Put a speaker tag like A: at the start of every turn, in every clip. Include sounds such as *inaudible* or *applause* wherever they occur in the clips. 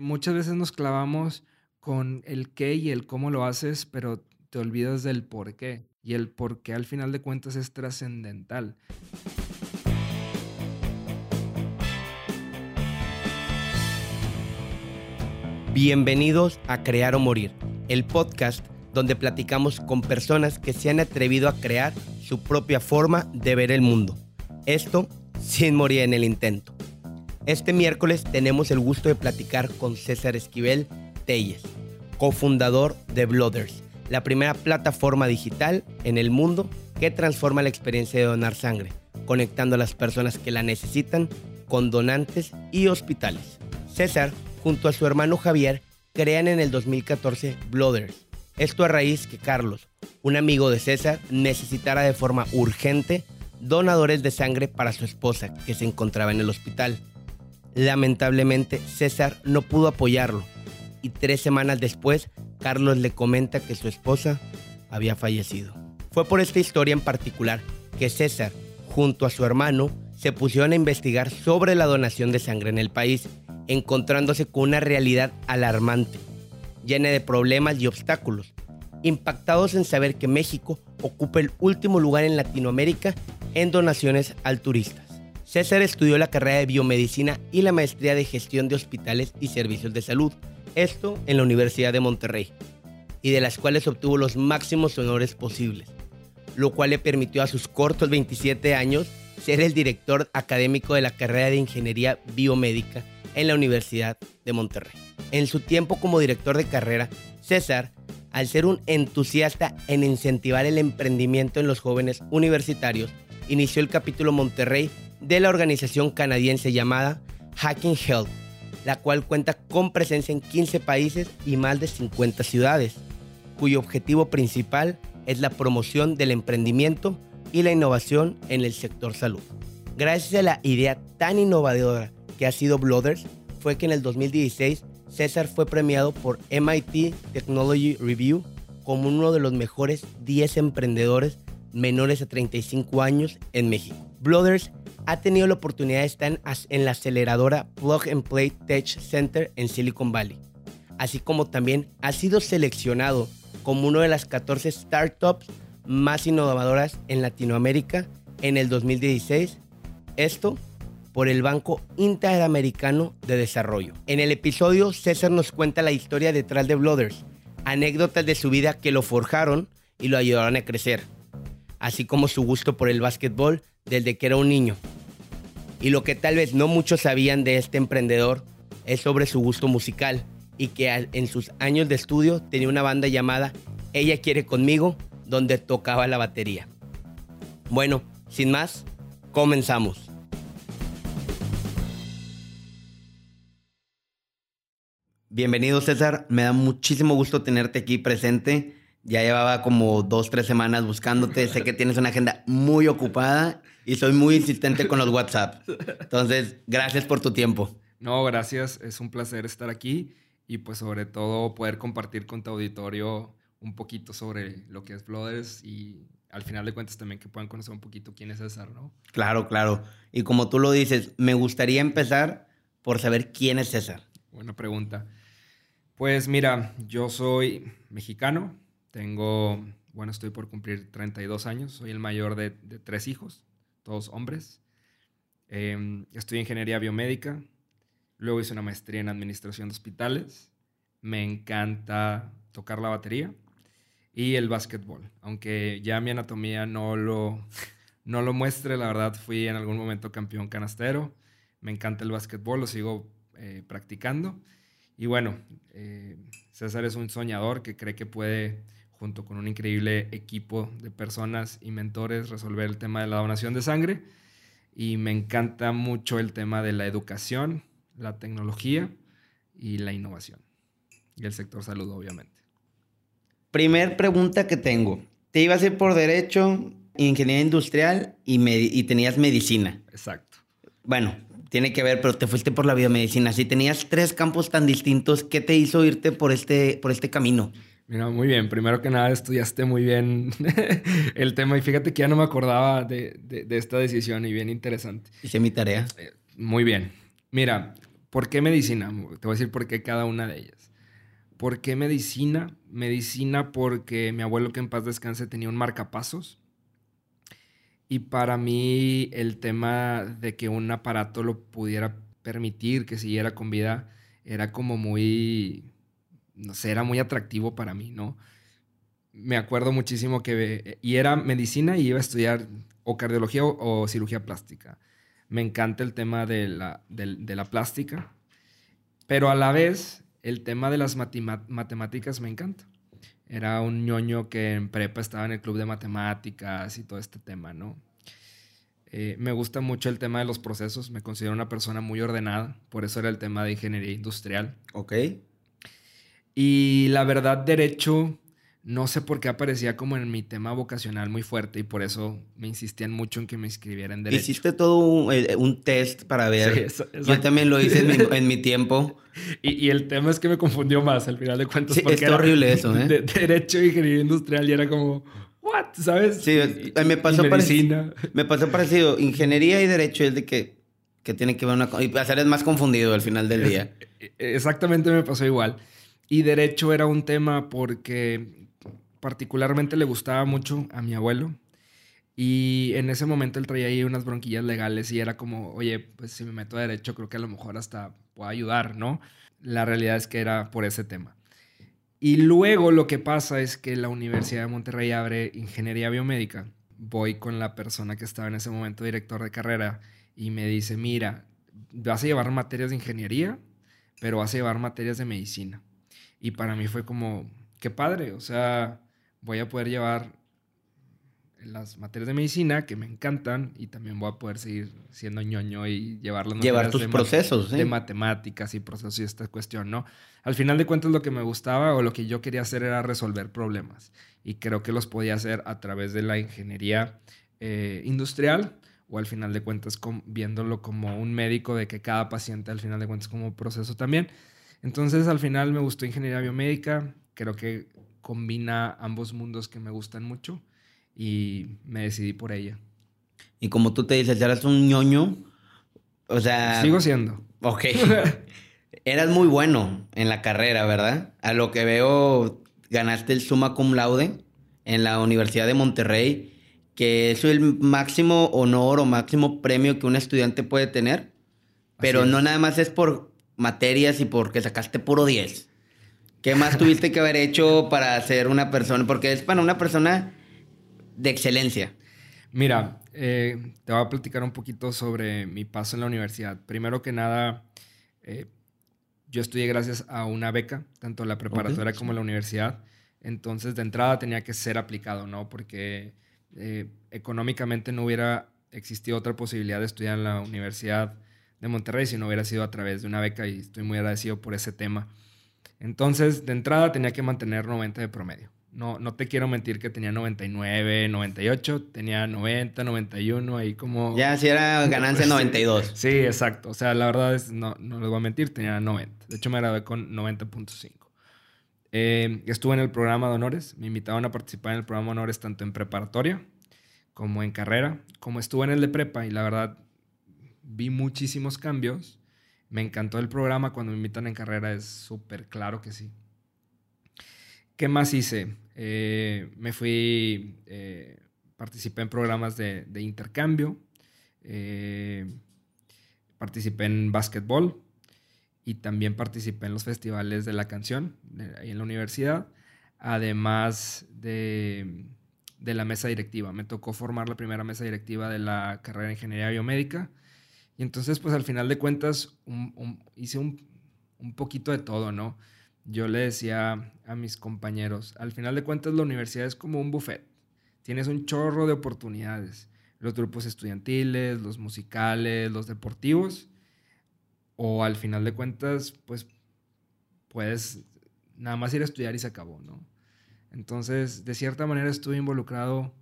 A: Muchas veces nos clavamos con el qué y el cómo lo haces, pero te olvidas del por qué. Y el por qué al final de cuentas es trascendental.
B: Bienvenidos a Crear o Morir, el podcast donde platicamos con personas que se han atrevido a crear su propia forma de ver el mundo. Esto sin morir en el intento. Este miércoles tenemos el gusto de platicar con César Esquivel Telles, cofundador de Blooders, la primera plataforma digital en el mundo que transforma la experiencia de donar sangre, conectando a las personas que la necesitan con donantes y hospitales. César, junto a su hermano Javier, crean en el 2014 Blooders. Esto a raíz que Carlos, un amigo de César, necesitara de forma urgente donadores de sangre para su esposa que se encontraba en el hospital. Lamentablemente, César no pudo apoyarlo y tres semanas después, Carlos le comenta que su esposa había fallecido. Fue por esta historia en particular que César, junto a su hermano, se pusieron a investigar sobre la donación de sangre en el país, encontrándose con una realidad alarmante, llena de problemas y obstáculos, impactados en saber que México ocupa el último lugar en Latinoamérica en donaciones al turistas. César estudió la carrera de biomedicina y la maestría de gestión de hospitales y servicios de salud, esto en la Universidad de Monterrey, y de las cuales obtuvo los máximos honores posibles, lo cual le permitió a sus cortos 27 años ser el director académico de la carrera de Ingeniería Biomédica en la Universidad de Monterrey. En su tiempo como director de carrera, César, al ser un entusiasta en incentivar el emprendimiento en los jóvenes universitarios, inició el capítulo Monterrey de la organización canadiense llamada Hacking Health, la cual cuenta con presencia en 15 países y más de 50 ciudades, cuyo objetivo principal es la promoción del emprendimiento y la innovación en el sector salud. Gracias a la idea tan innovadora que ha sido Blooders, fue que en el 2016 César fue premiado por MIT Technology Review como uno de los mejores 10 emprendedores menores a 35 años en México. Blooders ha tenido la oportunidad de estar en la aceleradora Plug and Play Tech Center en Silicon Valley, así como también ha sido seleccionado como una de las 14 startups más innovadoras en Latinoamérica en el 2016. Esto por el Banco Interamericano de Desarrollo. En el episodio, César nos cuenta la historia detrás de Blooders, anécdotas de su vida que lo forjaron y lo ayudaron a crecer, así como su gusto por el básquetbol desde que era un niño. Y lo que tal vez no muchos sabían de este emprendedor es sobre su gusto musical y que en sus años de estudio tenía una banda llamada Ella quiere conmigo, donde tocaba la batería. Bueno, sin más, comenzamos. Bienvenido César, me da muchísimo gusto tenerte aquí presente. Ya llevaba como dos, tres semanas buscándote. Sé que tienes una agenda muy ocupada y soy muy insistente con los WhatsApp. Entonces, gracias por tu tiempo.
A: No, gracias. Es un placer estar aquí y pues sobre todo poder compartir con tu auditorio un poquito sobre lo que es Blooders y al final de cuentas también que puedan conocer un poquito quién es César, ¿no?
B: Claro, claro. Y como tú lo dices, me gustaría empezar por saber quién es César.
A: Buena pregunta. Pues mira, yo soy mexicano, tengo, bueno, estoy por cumplir 32 años, soy el mayor de, de tres hijos todos hombres. Eh, estudié ingeniería biomédica, luego hice una maestría en administración de hospitales. Me encanta tocar la batería y el básquetbol, aunque ya mi anatomía no lo, *laughs* no lo muestre, la verdad fui en algún momento campeón canastero. Me encanta el básquetbol, lo sigo eh, practicando. Y bueno, eh, César es un soñador que cree que puede junto con un increíble equipo de personas y mentores, resolver el tema de la donación de sangre. Y me encanta mucho el tema de la educación, la tecnología y la innovación. Y el sector salud, obviamente.
B: Primer pregunta que tengo. Te ibas a ir por derecho, ingeniería industrial y, y tenías medicina.
A: Exacto.
B: Bueno, tiene que ver, pero te fuiste por la biomedicina. Si tenías tres campos tan distintos, ¿qué te hizo irte por este, por este camino?
A: Mira, muy bien. Primero que nada, estudiaste muy bien *laughs* el tema y fíjate que ya no me acordaba de, esta decisión y bien interesante.
B: Hice mi tarea.
A: Eh, muy bien. Mira, ¿Por qué medicina? Te voy a decir por qué cada una de ellas. ¿Por qué medicina? Medicina porque mi abuelo, que en paz descanse, tenía un marcapasos. Y para mí el tema de que un aparato lo pudiera permitir que siguiera con vida era como muy, no sé, era muy atractivo para mí, ¿no? Me acuerdo muchísimo que, y era medicina y iba a estudiar o cardiología o, cirugía plástica. Me encanta el tema de la, de la plástica, pero a la vez el tema de las matemáticas me encanta. Era un ñoño que en prepa estaba en el club de matemáticas y todo este tema, ¿no? Eh, me gusta mucho el tema de los procesos, me considero una persona muy ordenada, por eso era el tema de ingeniería industrial.
B: Ok.
A: Y la verdad, derecho, no sé por qué aparecía como en mi tema vocacional muy fuerte y por eso me insistían mucho en que me inscribiera en derecho.
B: Hiciste todo un, eh, test para ver. Yo también lo hice en mi, *laughs* tiempo.
A: Y, el tema es que me confundió más al final de cuentas.
B: Sí, es horrible eso, ¿eh?
A: derecho e ingeniería industrial y era como, ¿what? ¿Sabes?
B: Sí, me pasó parecido. Me pasó parecido. Ingeniería y derecho es de que, que tiene que ver una Y hacer es más confundido al final del día. *laughs*
A: Exactamente me pasó igual. Y derecho era un tema porque particularmente le gustaba mucho a mi abuelo. Y en ese momento él traía ahí unas bronquillas legales y era como, oye, pues si me meto a derecho creo que a lo mejor hasta puedo ayudar, ¿no? La realidad es que era por ese tema. Y luego lo que pasa es que la Universidad de Monterrey abre ingeniería biomédica. Voy con la persona que estaba en ese momento director de carrera y me dice, mira, vas a llevar materias de ingeniería, pero vas a llevar materias de medicina. Y para mí fue como, qué padre, o sea, voy a poder llevar las materias de medicina que me encantan y también voy a poder seguir siendo ñoño y llevar las
B: Llevar tus procesos,
A: de matemáticas y procesos y esta cuestión, ¿no? Al final de cuentas lo que me gustaba o lo que yo quería hacer era resolver problemas y creo que los podía hacer a través de la ingeniería eh, industrial o al final de cuentas viéndolo como un médico de que cada paciente al final de cuentas como proceso también. Entonces al final me gustó ingeniería biomédica, creo que combina ambos mundos que me gustan mucho y me decidí por ella.
B: Y como tú te dices, eras un ñoño, o sea...
A: Sigo siendo.
B: Ok. *laughs* eras muy bueno en la carrera, ¿verdad? A lo que veo, ganaste el summa cum laude en la Universidad de Monterrey, que es el máximo honor o máximo premio que un estudiante puede tener. Pero no nada más es por materias y porque sacaste puro 10. ¿Qué más tuviste que haber hecho para ser una persona? Porque es para una persona de excelencia?
A: Mira, eh, te voy a platicar un poquito sobre mi paso en la universidad. Primero que nada, eh, yo estudié gracias a una beca, tanto la preparatoria como la universidad. Entonces, de entrada tenía que ser aplicado, ¿no? Porque eh, económicamente no hubiera existido otra posibilidad de estudiar en la Universidad de Monterrey si no hubiera sido a través de una beca y estoy muy agradecido por ese tema. Entonces, de entrada tenía que mantener 90 de promedio. No, no te quiero mentir que tenía 99, 98, tenía 90, 91, ahí como...
B: Ya, si era ganancia 92.
A: sí, exacto. O sea, la verdad es, no, no les voy a mentir, tenía 90. De hecho, me gradué con 90.5. Eh, estuve en el programa de honores, me invitaban a participar en el programa de honores tanto en preparatoria como en carrera, como estuve en el de prepa y la verdad vi muchísimos cambios. Me encantó el programa, cuando me invitan en carrera es súper claro que sí. ¿Qué más hice? Eh, me fui, eh, participé en programas de, intercambio, eh, participé en básquetbol y también participé en los festivales de la canción ahí en la universidad, además de, la mesa directiva. Me tocó formar la primera mesa directiva de la carrera de Ingeniería Biomédica y entonces pues al final de cuentas hice un, poquito de todo, ¿no? yo le decía a mis compañeros, al final de cuentas la universidad es como un buffet. Tienes un chorro de oportunidades. Los grupos estudiantiles, los musicales, los deportivos. O al final de cuentas, pues puedes nada más ir a estudiar y se acabó, ¿no? Entonces, de cierta manera estuve involucrado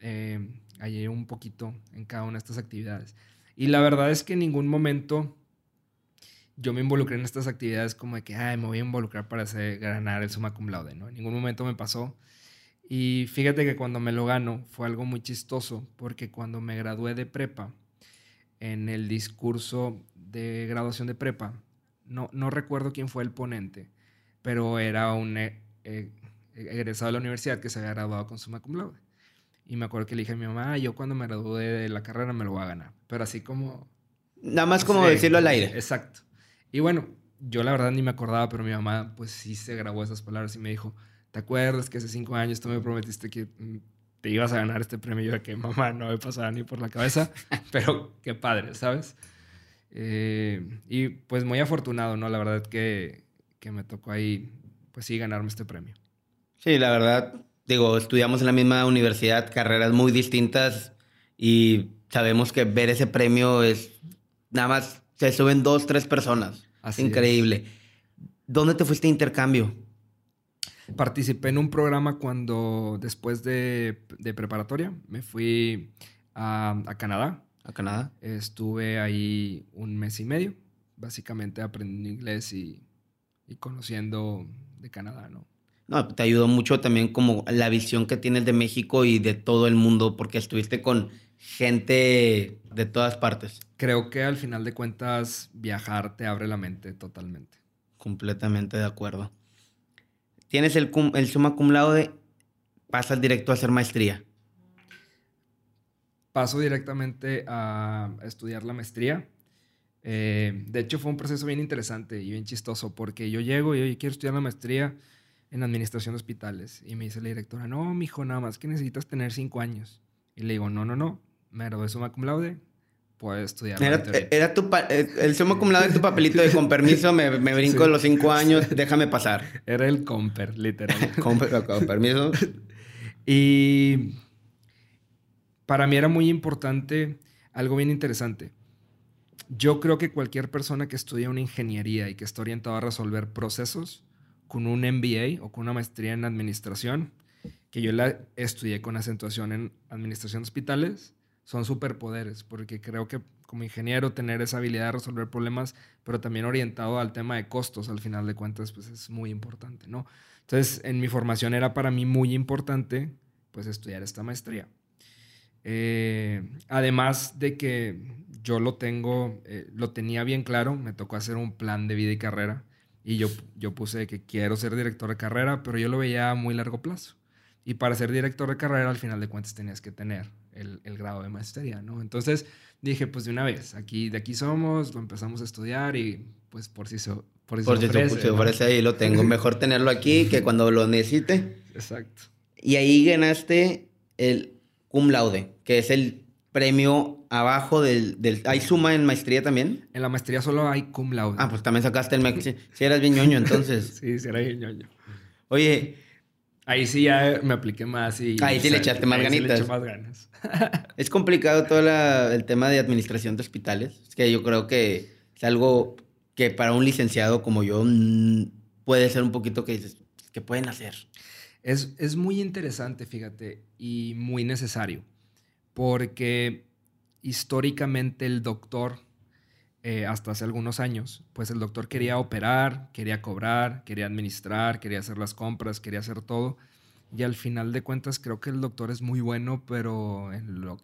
A: eh, allí un poquito en cada una de estas actividades. Y la verdad es que en ningún momento yo me involucré en estas actividades como de que, ay, me voy a involucrar para hacer, ganar el summa cum laude, ¿no? En ningún momento me pasó. Y fíjate que cuando me lo gano fue algo muy chistoso, porque cuando me gradué de prepa, en el discurso de graduación de prepa, no, no recuerdo quién fue el ponente, pero era un eh, eh, egresado de la universidad que se había graduado con summa cum laude. Y me acuerdo que le dije a mi mamá, yo cuando me gradué de la carrera me lo voy a ganar. Pero así como...
B: Nada más como decirlo al aire.
A: Exacto. Y bueno, yo la verdad ni me acordaba, pero mi mamá pues sí se grabó esas palabras y me dijo, ¿te acuerdas que hace cinco años tú me prometiste que mm, te ibas a ganar este premio? Yo que mamá no me pasaba ni por la cabeza, *laughs* pero qué padre, ¿sabes? Eh, y pues muy afortunado, ¿no? La verdad que, que me tocó ahí, pues sí, ganarme este premio.
B: Sí, la verdad, digo, estudiamos en la misma universidad, carreras muy distintas y sabemos que ver ese premio es nada más, se suben dos, tres personas. Así Increíble. ¿Dónde te fuiste a intercambio?
A: Participé en un programa cuando, después de, preparatoria, me fui a, Canadá.
B: ¿A Canadá?
A: Estuve ahí un mes y medio, básicamente aprendiendo inglés y, y conociendo de Canadá, ¿no?
B: No, te ayudó mucho también como la visión que tienes de México y de todo el mundo, porque estuviste con gente de todas partes.
A: Creo que al final de cuentas viajar te abre la mente totalmente.
B: Completamente de acuerdo. Tienes el, el summa cum laude, pasas directo a hacer maestría.
A: Paso directamente a estudiar la maestría. Eh, de hecho, fue un proceso bien interesante y bien chistoso porque yo llego y yo quiero estudiar la maestría en administración de hospitales. Y me dice la directora, no, mijo, nada más que necesitas tener cinco años. Y le digo, no, no, no, me gradué summa cum laude, puedes estudiar.
B: Era, tu eh, el summa cum laude tu papelito de con permiso, me, *laughs* brinco de los cinco años, déjame pasar.
A: Era el comper, literal. *laughs*
B: comper, con permiso. *laughs*
A: y para mí era muy importante algo bien interesante. Yo creo que cualquier persona que estudia una ingeniería y que está orientado a resolver procesos, con un MBA o con una maestría en administración, que yo la estudié con acentuación en administración de hospitales, son superpoderes, porque creo que como ingeniero tener esa habilidad de resolver problemas, pero también orientado al tema de costos, al final de cuentas, pues es muy importante, ¿no? Entonces, en mi formación era para mí muy importante, pues, estudiar esta maestría. Eh, además de que yo lo tengo, eh, lo tenía bien claro, me tocó hacer un plan de vida y carrera y yo, yo puse que quiero ser director de carrera, pero yo lo veía a muy largo plazo. Y para ser director de carrera, al final de cuentas, tenías que tener el, el grado de maestría, ¿no? Entonces dije, pues de una vez, aquí, de aquí somos, lo empezamos a estudiar y pues por si, so,
B: por si por se, ofrece, se ofrece ahí lo tengo. *laughs* Mejor tenerlo aquí que cuando lo necesite.
A: Exacto.
B: Y ahí ganaste el cum laude, que es el premio abajo del, del, ¿Hay suma en maestría también?
A: En la maestría solo hay cum laude.
B: Ah, pues también sacaste el... Si, si eras bien ñoño, entonces. *laughs*
A: sí, si era bien ñoño.
B: Oye...
A: Ahí sí ya me apliqué más y...
B: Ahí sí le echaste más ganitas.
A: Sí le más ganas. *laughs*
B: es complicado todo el tema de administración de hospitales. Es que yo creo que es algo que para un licenciado como yo mm, puede ser un poquito que dices, ¿qué pueden hacer?
A: Es, es muy interesante, fíjate, y muy necesario porque históricamente el doctor, eh, hasta hace algunos años, pues el doctor quería operar, quería cobrar, quería administrar, quería hacer las compras, quería hacer todo. Y al final de cuentas creo que el doctor es muy bueno, pero en lo...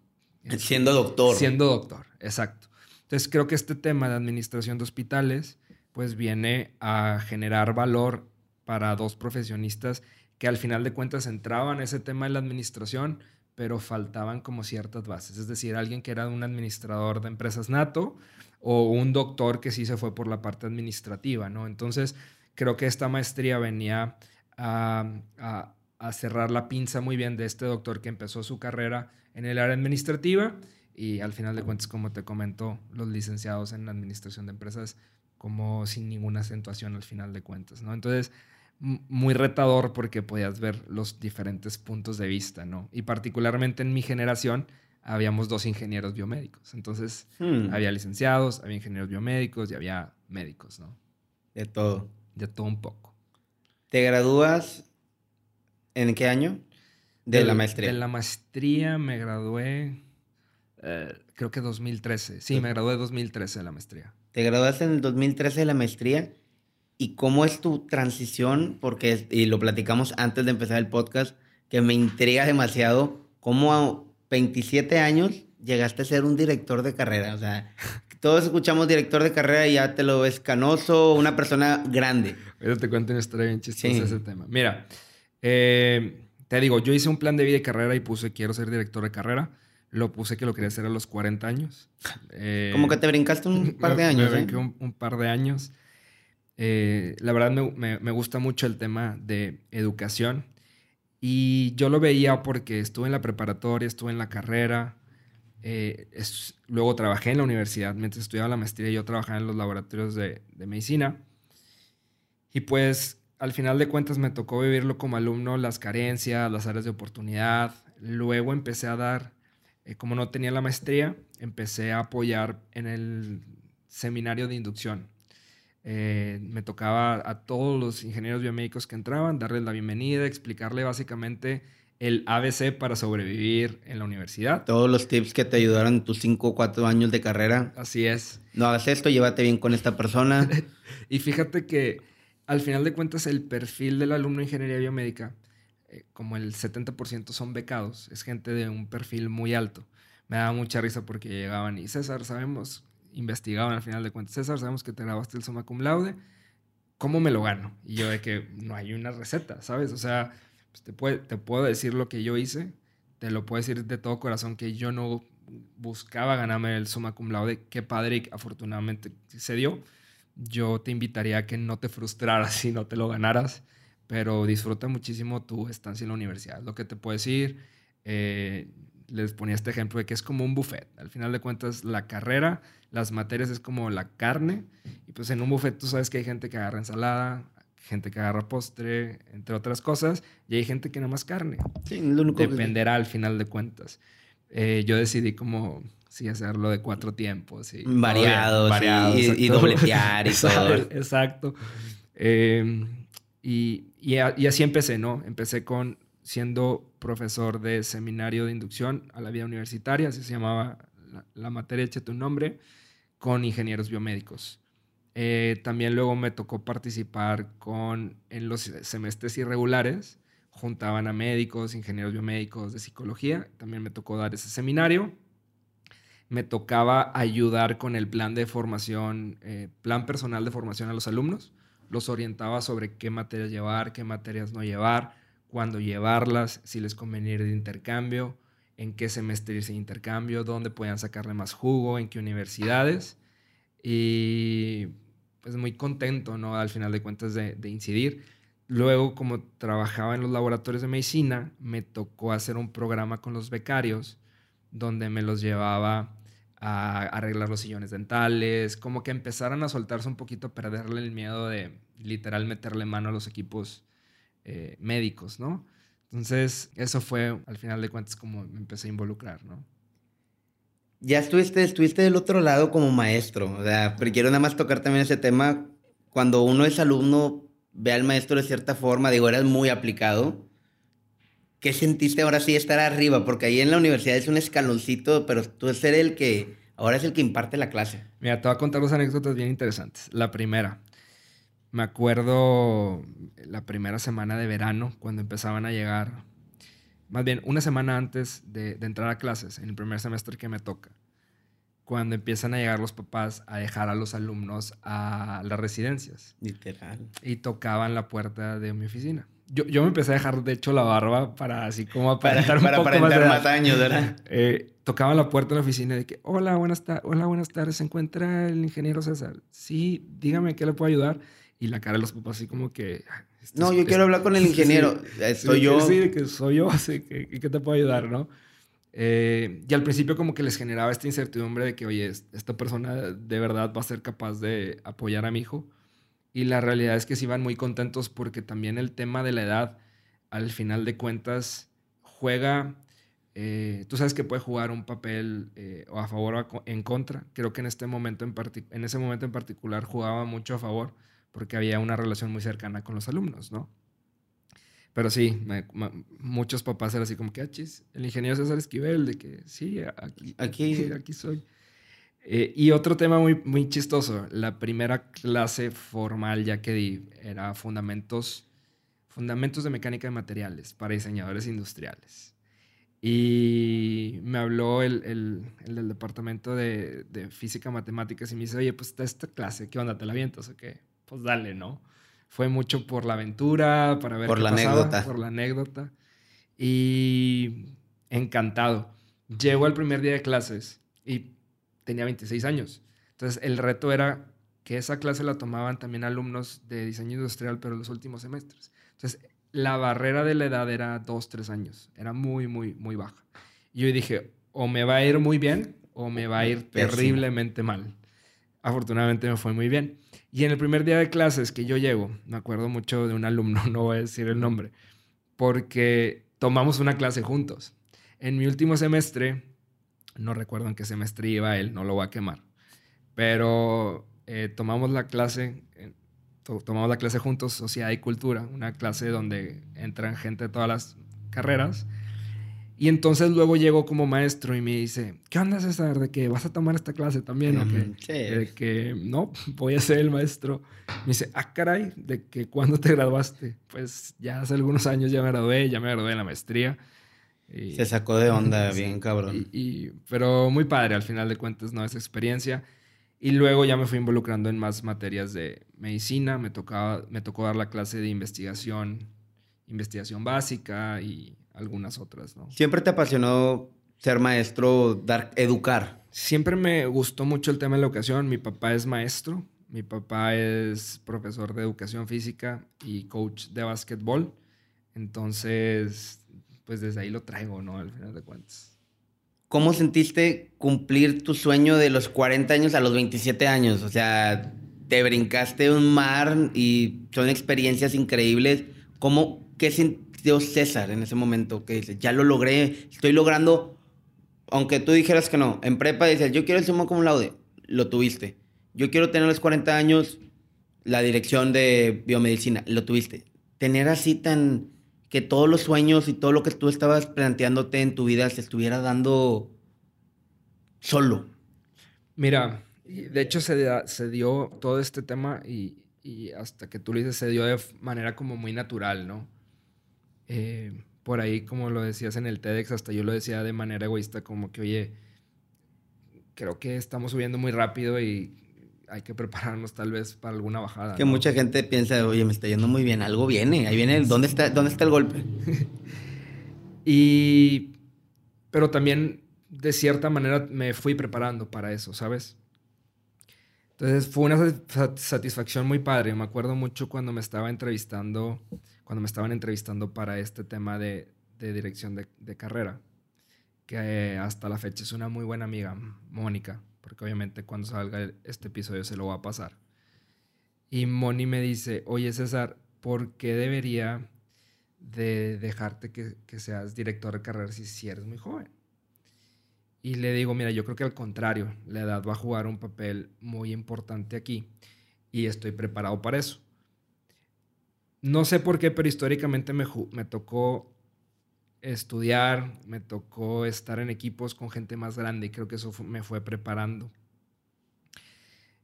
B: siendo doctor.
A: Siendo doctor, exacto. Entonces creo que este tema de administración de hospitales pues viene a generar valor para dos profesionistas que al final de cuentas entraban en ese tema de la administración, pero faltaban como ciertas bases. Es decir, alguien que era un administrador de empresas nato o un doctor que sí se fue por la parte administrativa, ¿no? Entonces, creo que esta maestría venía a, cerrar la pinza muy bien de este doctor que empezó su carrera en el área administrativa y al final de cuentas, como te comento, los licenciados en administración de empresas como sin ninguna acentuación al final de cuentas, ¿no? Entonces, muy retador porque podías ver los diferentes puntos de vista, ¿no? Y particularmente en mi generación habíamos dos ingenieros biomédicos. Entonces, hmm. había licenciados, había ingenieros biomédicos y había médicos, ¿no?
B: De todo.
A: De todo un poco.
B: ¿Te gradúas en qué año? De, la maestría.
A: De la maestría me gradué, eh, creo que 2013. Sí, me gradué en 2013 de la maestría.
B: ¿Te graduaste en el 2013 de la maestría? Y cómo es tu transición, porque, y lo platicamos antes de empezar el podcast, que me intriga demasiado, cómo a 27 años llegaste a ser un director de carrera, o sea... Todos escuchamos director de carrera y ya te lo ves canoso, una persona grande.
A: Ahorita te cuento una historia bien chistosa ese tema. Mira, eh, te digo, yo hice un plan de vida y carrera y puse quiero ser director de carrera. Lo puse que lo quería hacer a los 40 años.
B: Eh, Como que te brincaste un *laughs* par de años.
A: Me, brinqué un, par de años. Eh, la verdad me, gusta mucho el tema de educación y yo lo veía porque estuve en la preparatoria, estuve en la carrera, eh, luego trabajé en la universidad, mientras estudiaba la maestría yo trabajaba en los laboratorios de, de, medicina. Y pues al final de cuentas me tocó vivirlo como alumno, las carencias, las áreas de oportunidad. Luego empecé a dar, eh, como no tenía la maestría, empecé a apoyar en el seminario de inducción. Eh, me tocaba a todos los ingenieros biomédicos que entraban darles la bienvenida, explicarle básicamente el ABC para sobrevivir en la universidad.
B: Todos los tips que te ayudaron en tus 5 o 4 años de carrera.
A: Así es.
B: No hagas esto, llévate bien con esta persona. *laughs*
A: y fíjate que al final de cuentas el perfil del alumno de ingeniería biomédica, eh, como el 70% son becados, es gente de un perfil muy alto. Me daba mucha risa porque llegaban y César, sabemos investigaban al final de cuentas, César, sabemos que te grabaste el summa cum laude, ¿cómo me lo gano? Y yo de que no hay una receta, ¿sabes? O sea, pues te, te puedo decir lo que yo hice, te lo puedo decir de todo corazón que yo no buscaba ganarme el summa cum laude, qué padre afortunadamente se dio. Yo te invitaría a que no te frustraras *laughs* si no te lo ganaras, pero disfruta muchísimo tu estancia en la universidad. Lo que te puedo decir, eh, les ponía este ejemplo de que es como un buffet. Al final de cuentas, la carrera, las materias es como la carne. Y pues en un buffet tú sabes que hay gente que agarra ensalada, gente que agarra postre, entre otras cosas, y hay gente que nada más carne.
B: Sí, lo único
A: Dependerá al final de cuentas. Eh, yo decidí como sí hacerlo de cuatro tiempos. Y
B: variados, y, dobletear y *laughs* todo.
A: Exacto. Eh, y, y así empecé, ¿no? Empecé con siendo profesor de seminario de inducción a la vida universitaria, así se llamaba la, materia, échate un nombre, con ingenieros biomédicos. Eh, también luego me tocó participar con, en los semestres irregulares, juntaban a médicos, ingenieros biomédicos de psicología, también me tocó dar ese seminario. Me tocaba ayudar con el plan de formación, eh, plan personal de formación a los alumnos. Los orientaba sobre qué materias llevar, qué materias no llevar, cuándo llevarlas, si les convenía de intercambio, en qué semestre irse de intercambio, dónde podían sacarle más jugo, en qué universidades. Y pues muy contento, ¿no? Al final de cuentas de, incidir. Luego, como trabajaba en los laboratorios de medicina, me tocó hacer un programa con los becarios donde me los llevaba a arreglar los sillones dentales, como que empezaran a soltarse un poquito, a perderle el miedo de literal meterle mano a los equipos eh, médicos, ¿no? Entonces, eso fue, al final de cuentas, como me empecé a involucrar, ¿no?
B: Ya estuviste, estuviste del otro lado como maestro, o sea, pero quiero nada más tocar también ese tema. Cuando uno es alumno, ve al maestro de cierta forma, digo, eras muy aplicado. ¿Qué sentiste ahora sí estar arriba? Porque ahí en la universidad es un escaloncito, pero tú es el que, ahora es el que imparte la clase.
A: Mira, te voy a contar dos anécdotas bien interesantes. La primera, me acuerdo la primera semana de verano, cuando empezaban a llegar, más bien una semana antes de, entrar a clases, en el primer semestre que me toca, cuando empiezan a llegar los papás a dejar a los alumnos a las residencias.
B: Literal.
A: Y tocaban la puerta de mi oficina. Yo, yo me empecé a dejar, de hecho, la barba para así como
B: aparentar *laughs* para, un poco más, más, años, ¿verdad? *laughs*
A: Eh, tocaban la puerta de la oficina de que, hola, buenas, hola, buenas tardes, ¿se encuentra el ingeniero César? Sí, dígame, ¿qué le puedo ayudar? Y la cara de los papás así como que...
B: no, yo quiero hablar con el *laughs* ingeniero. soy yo.
A: Sí, que soy yo, *laughs* así que, que te puedo ayudar, ¿no? Eh, y al principio como que les generaba esta incertidumbre de que, oye, esta persona de verdad va a ser capaz de apoyar a mi hijo. Y la realidad es que sí van muy contentos porque también el tema de la edad, al final de cuentas, juega... Eh, tú sabes que puede jugar un papel eh, o a favor o en contra. Creo que en, este momento en, en ese momento en particular jugaba mucho a favor porque había una relación muy cercana con los alumnos, ¿no? Pero sí, muchos papás eran así como que, ah, el ingeniero César Esquivel, de que sí, aquí, aquí, *laughs* aquí soy. Eh, y otro tema muy, muy chistoso, la primera clase formal ya que di era fundamentos, fundamentos de mecánica de materiales para diseñadores industriales. Y me habló el, el, del departamento de, de, física matemáticas y me dice, oye, pues está esta clase, ¿qué onda? ¿Te la avientas o qué? Pues dale, ¿no? Fue mucho por la aventura, para ver
B: por la anécdota.
A: por la anécdota. Y encantado. Llego al primer día de clases y tenía 26 años. Entonces el reto era que esa clase la tomaban también alumnos de diseño industrial, pero los últimos semestres. Entonces la barrera de la edad era 2, 3 años. Era muy, muy, muy baja. Y yo dije, o me va a ir muy bien o me va a ir terriblemente mal. Afortunadamente me fue muy bien. Y en el primer día de clases que yo llego, me acuerdo mucho de un alumno, *laughs* no voy a decir el nombre, porque tomamos una clase juntos. En mi último semestre, no recuerdo en qué semestre iba él, no lo voy a quemar, pero eh, tomamos la clase, tomamos la clase juntos, Sociedad y Cultura, una clase donde entran gente de todas las carreras. Y entonces luego llegó como maestro y me dice, ¿qué onda César? ¿De que vas a tomar esta clase también? ¿O qué? Sí. De que no, voy a ser el maestro. Me dice, ah, caray, ¿de que cuándo te graduaste? Pues ya hace algunos años ya me gradué, ya me gradué de la maestría.
B: Se sacó de onda, *laughs* bien cabrón.
A: Y, pero muy padre, al final de cuentas, ¿no? Esa experiencia. Y luego ya me fui involucrando en más materias de medicina. Me, tocaba, me tocó dar la clase de investigación, investigación básica y algunas otras, ¿no?
B: ¿Siempre te apasionó ser maestro, dar, educar?
A: Siempre me gustó mucho el tema de la educación. Mi papá es maestro. Mi papá es profesor de educación física y coach de básquetbol. Entonces, pues desde ahí lo traigo, ¿no? Al final de cuentas.
B: ¿Cómo sentiste cumplir tu sueño de los 40 años a los 27 años? O sea, te brincaste un mar y son experiencias increíbles. ¿Cómo, qué sintió César en ese momento? Que dice, ya lo logré, estoy logrando, aunque tú dijeras que no, en prepa dices, yo quiero el sumo como laude, lo tuviste. Yo quiero tener los 40 años la dirección de biomedicina, lo tuviste. Tener así tan que todos los sueños y todo lo que tú estabas planteándote en tu vida se estuviera dando solo.
A: Mira, de hecho se, se dio todo este tema y, hasta que tú lo dices se dio de manera como muy natural, ¿no? Eh, por ahí, como lo decías en el TEDx, hasta yo lo decía de manera egoísta, como que, oye, creo que estamos subiendo muy rápido y hay que prepararnos tal vez para alguna bajada.
B: Que mucha gente piensa, oye, me está yendo muy bien, algo viene, ahí viene, ¿dónde está, dónde está el golpe? *laughs*
A: y, pero también de cierta manera me fui preparando para eso, ¿sabes? Entonces fue una satisfacción muy padre. Me acuerdo mucho cuando me estaba entrevistando, cuando me estaban entrevistando para este tema de, dirección de, de, carrera, que hasta la fecha es una muy buena amiga, Mónica porque obviamente cuando salga este episodio se lo va a pasar. Y Moni me dice, oye César, ¿por qué debería de dejarte que, seas director de carrera si, si eres muy joven? Y le digo, mira, yo creo que al contrario, la edad va a jugar un papel muy importante aquí y estoy preparado para eso. No sé por qué, pero históricamente me, me tocó estudiar, me tocó estar en equipos con gente más grande y creo que eso me fue preparando.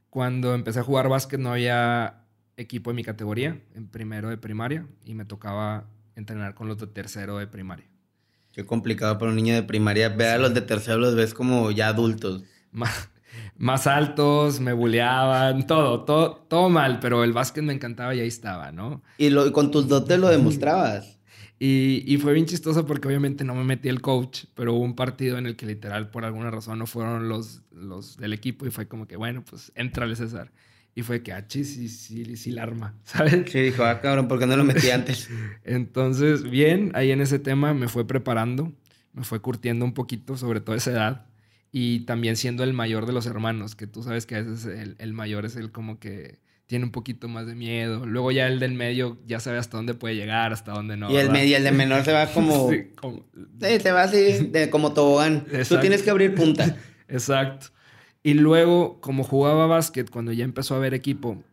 A: Cuando empecé a jugar básquet no había equipo en mi categoría, en primero de primaria, y me tocaba entrenar con los de tercero de primaria.
B: Qué complicado para un niño de primaria. Ver a los de tercero los ves como ya adultos.
A: Más, más altos, me buleaban, todo, todo, todo mal, pero el básquet me encantaba y ahí estaba, ¿no?
B: Y, lo, y con tus dotes lo demostrabas.
A: Y, fue bien chistoso porque obviamente no me metí el coach, pero hubo un partido en el que literal por alguna razón no fueron los, los del equipo y fue como que, bueno, pues entrale César. Y fue que, ah, sí, sí, sí, sí, la arma, *laughs* ¿sabes?
B: Sí, dijo, ah, cabrón, ¿por qué no lo metí antes? *laughs*
A: Entonces, bien, ahí en ese tema me fue preparando, me fue curtiendo un poquito sobre toda esa edad y también siendo el mayor de los hermanos, que tú sabes que a veces el, el mayor es el como que tiene un poquito más de miedo. Luego ya el del medio ya sabe hasta dónde puede llegar, hasta dónde no.
B: Y el, medio, el de menor se va *laughs* como... sí, como... se va así de, como tobogán. Tú tienes que abrir punta. *laughs*
A: Exacto. Y luego, como jugaba básquet, cuando ya empezó a haber equipo,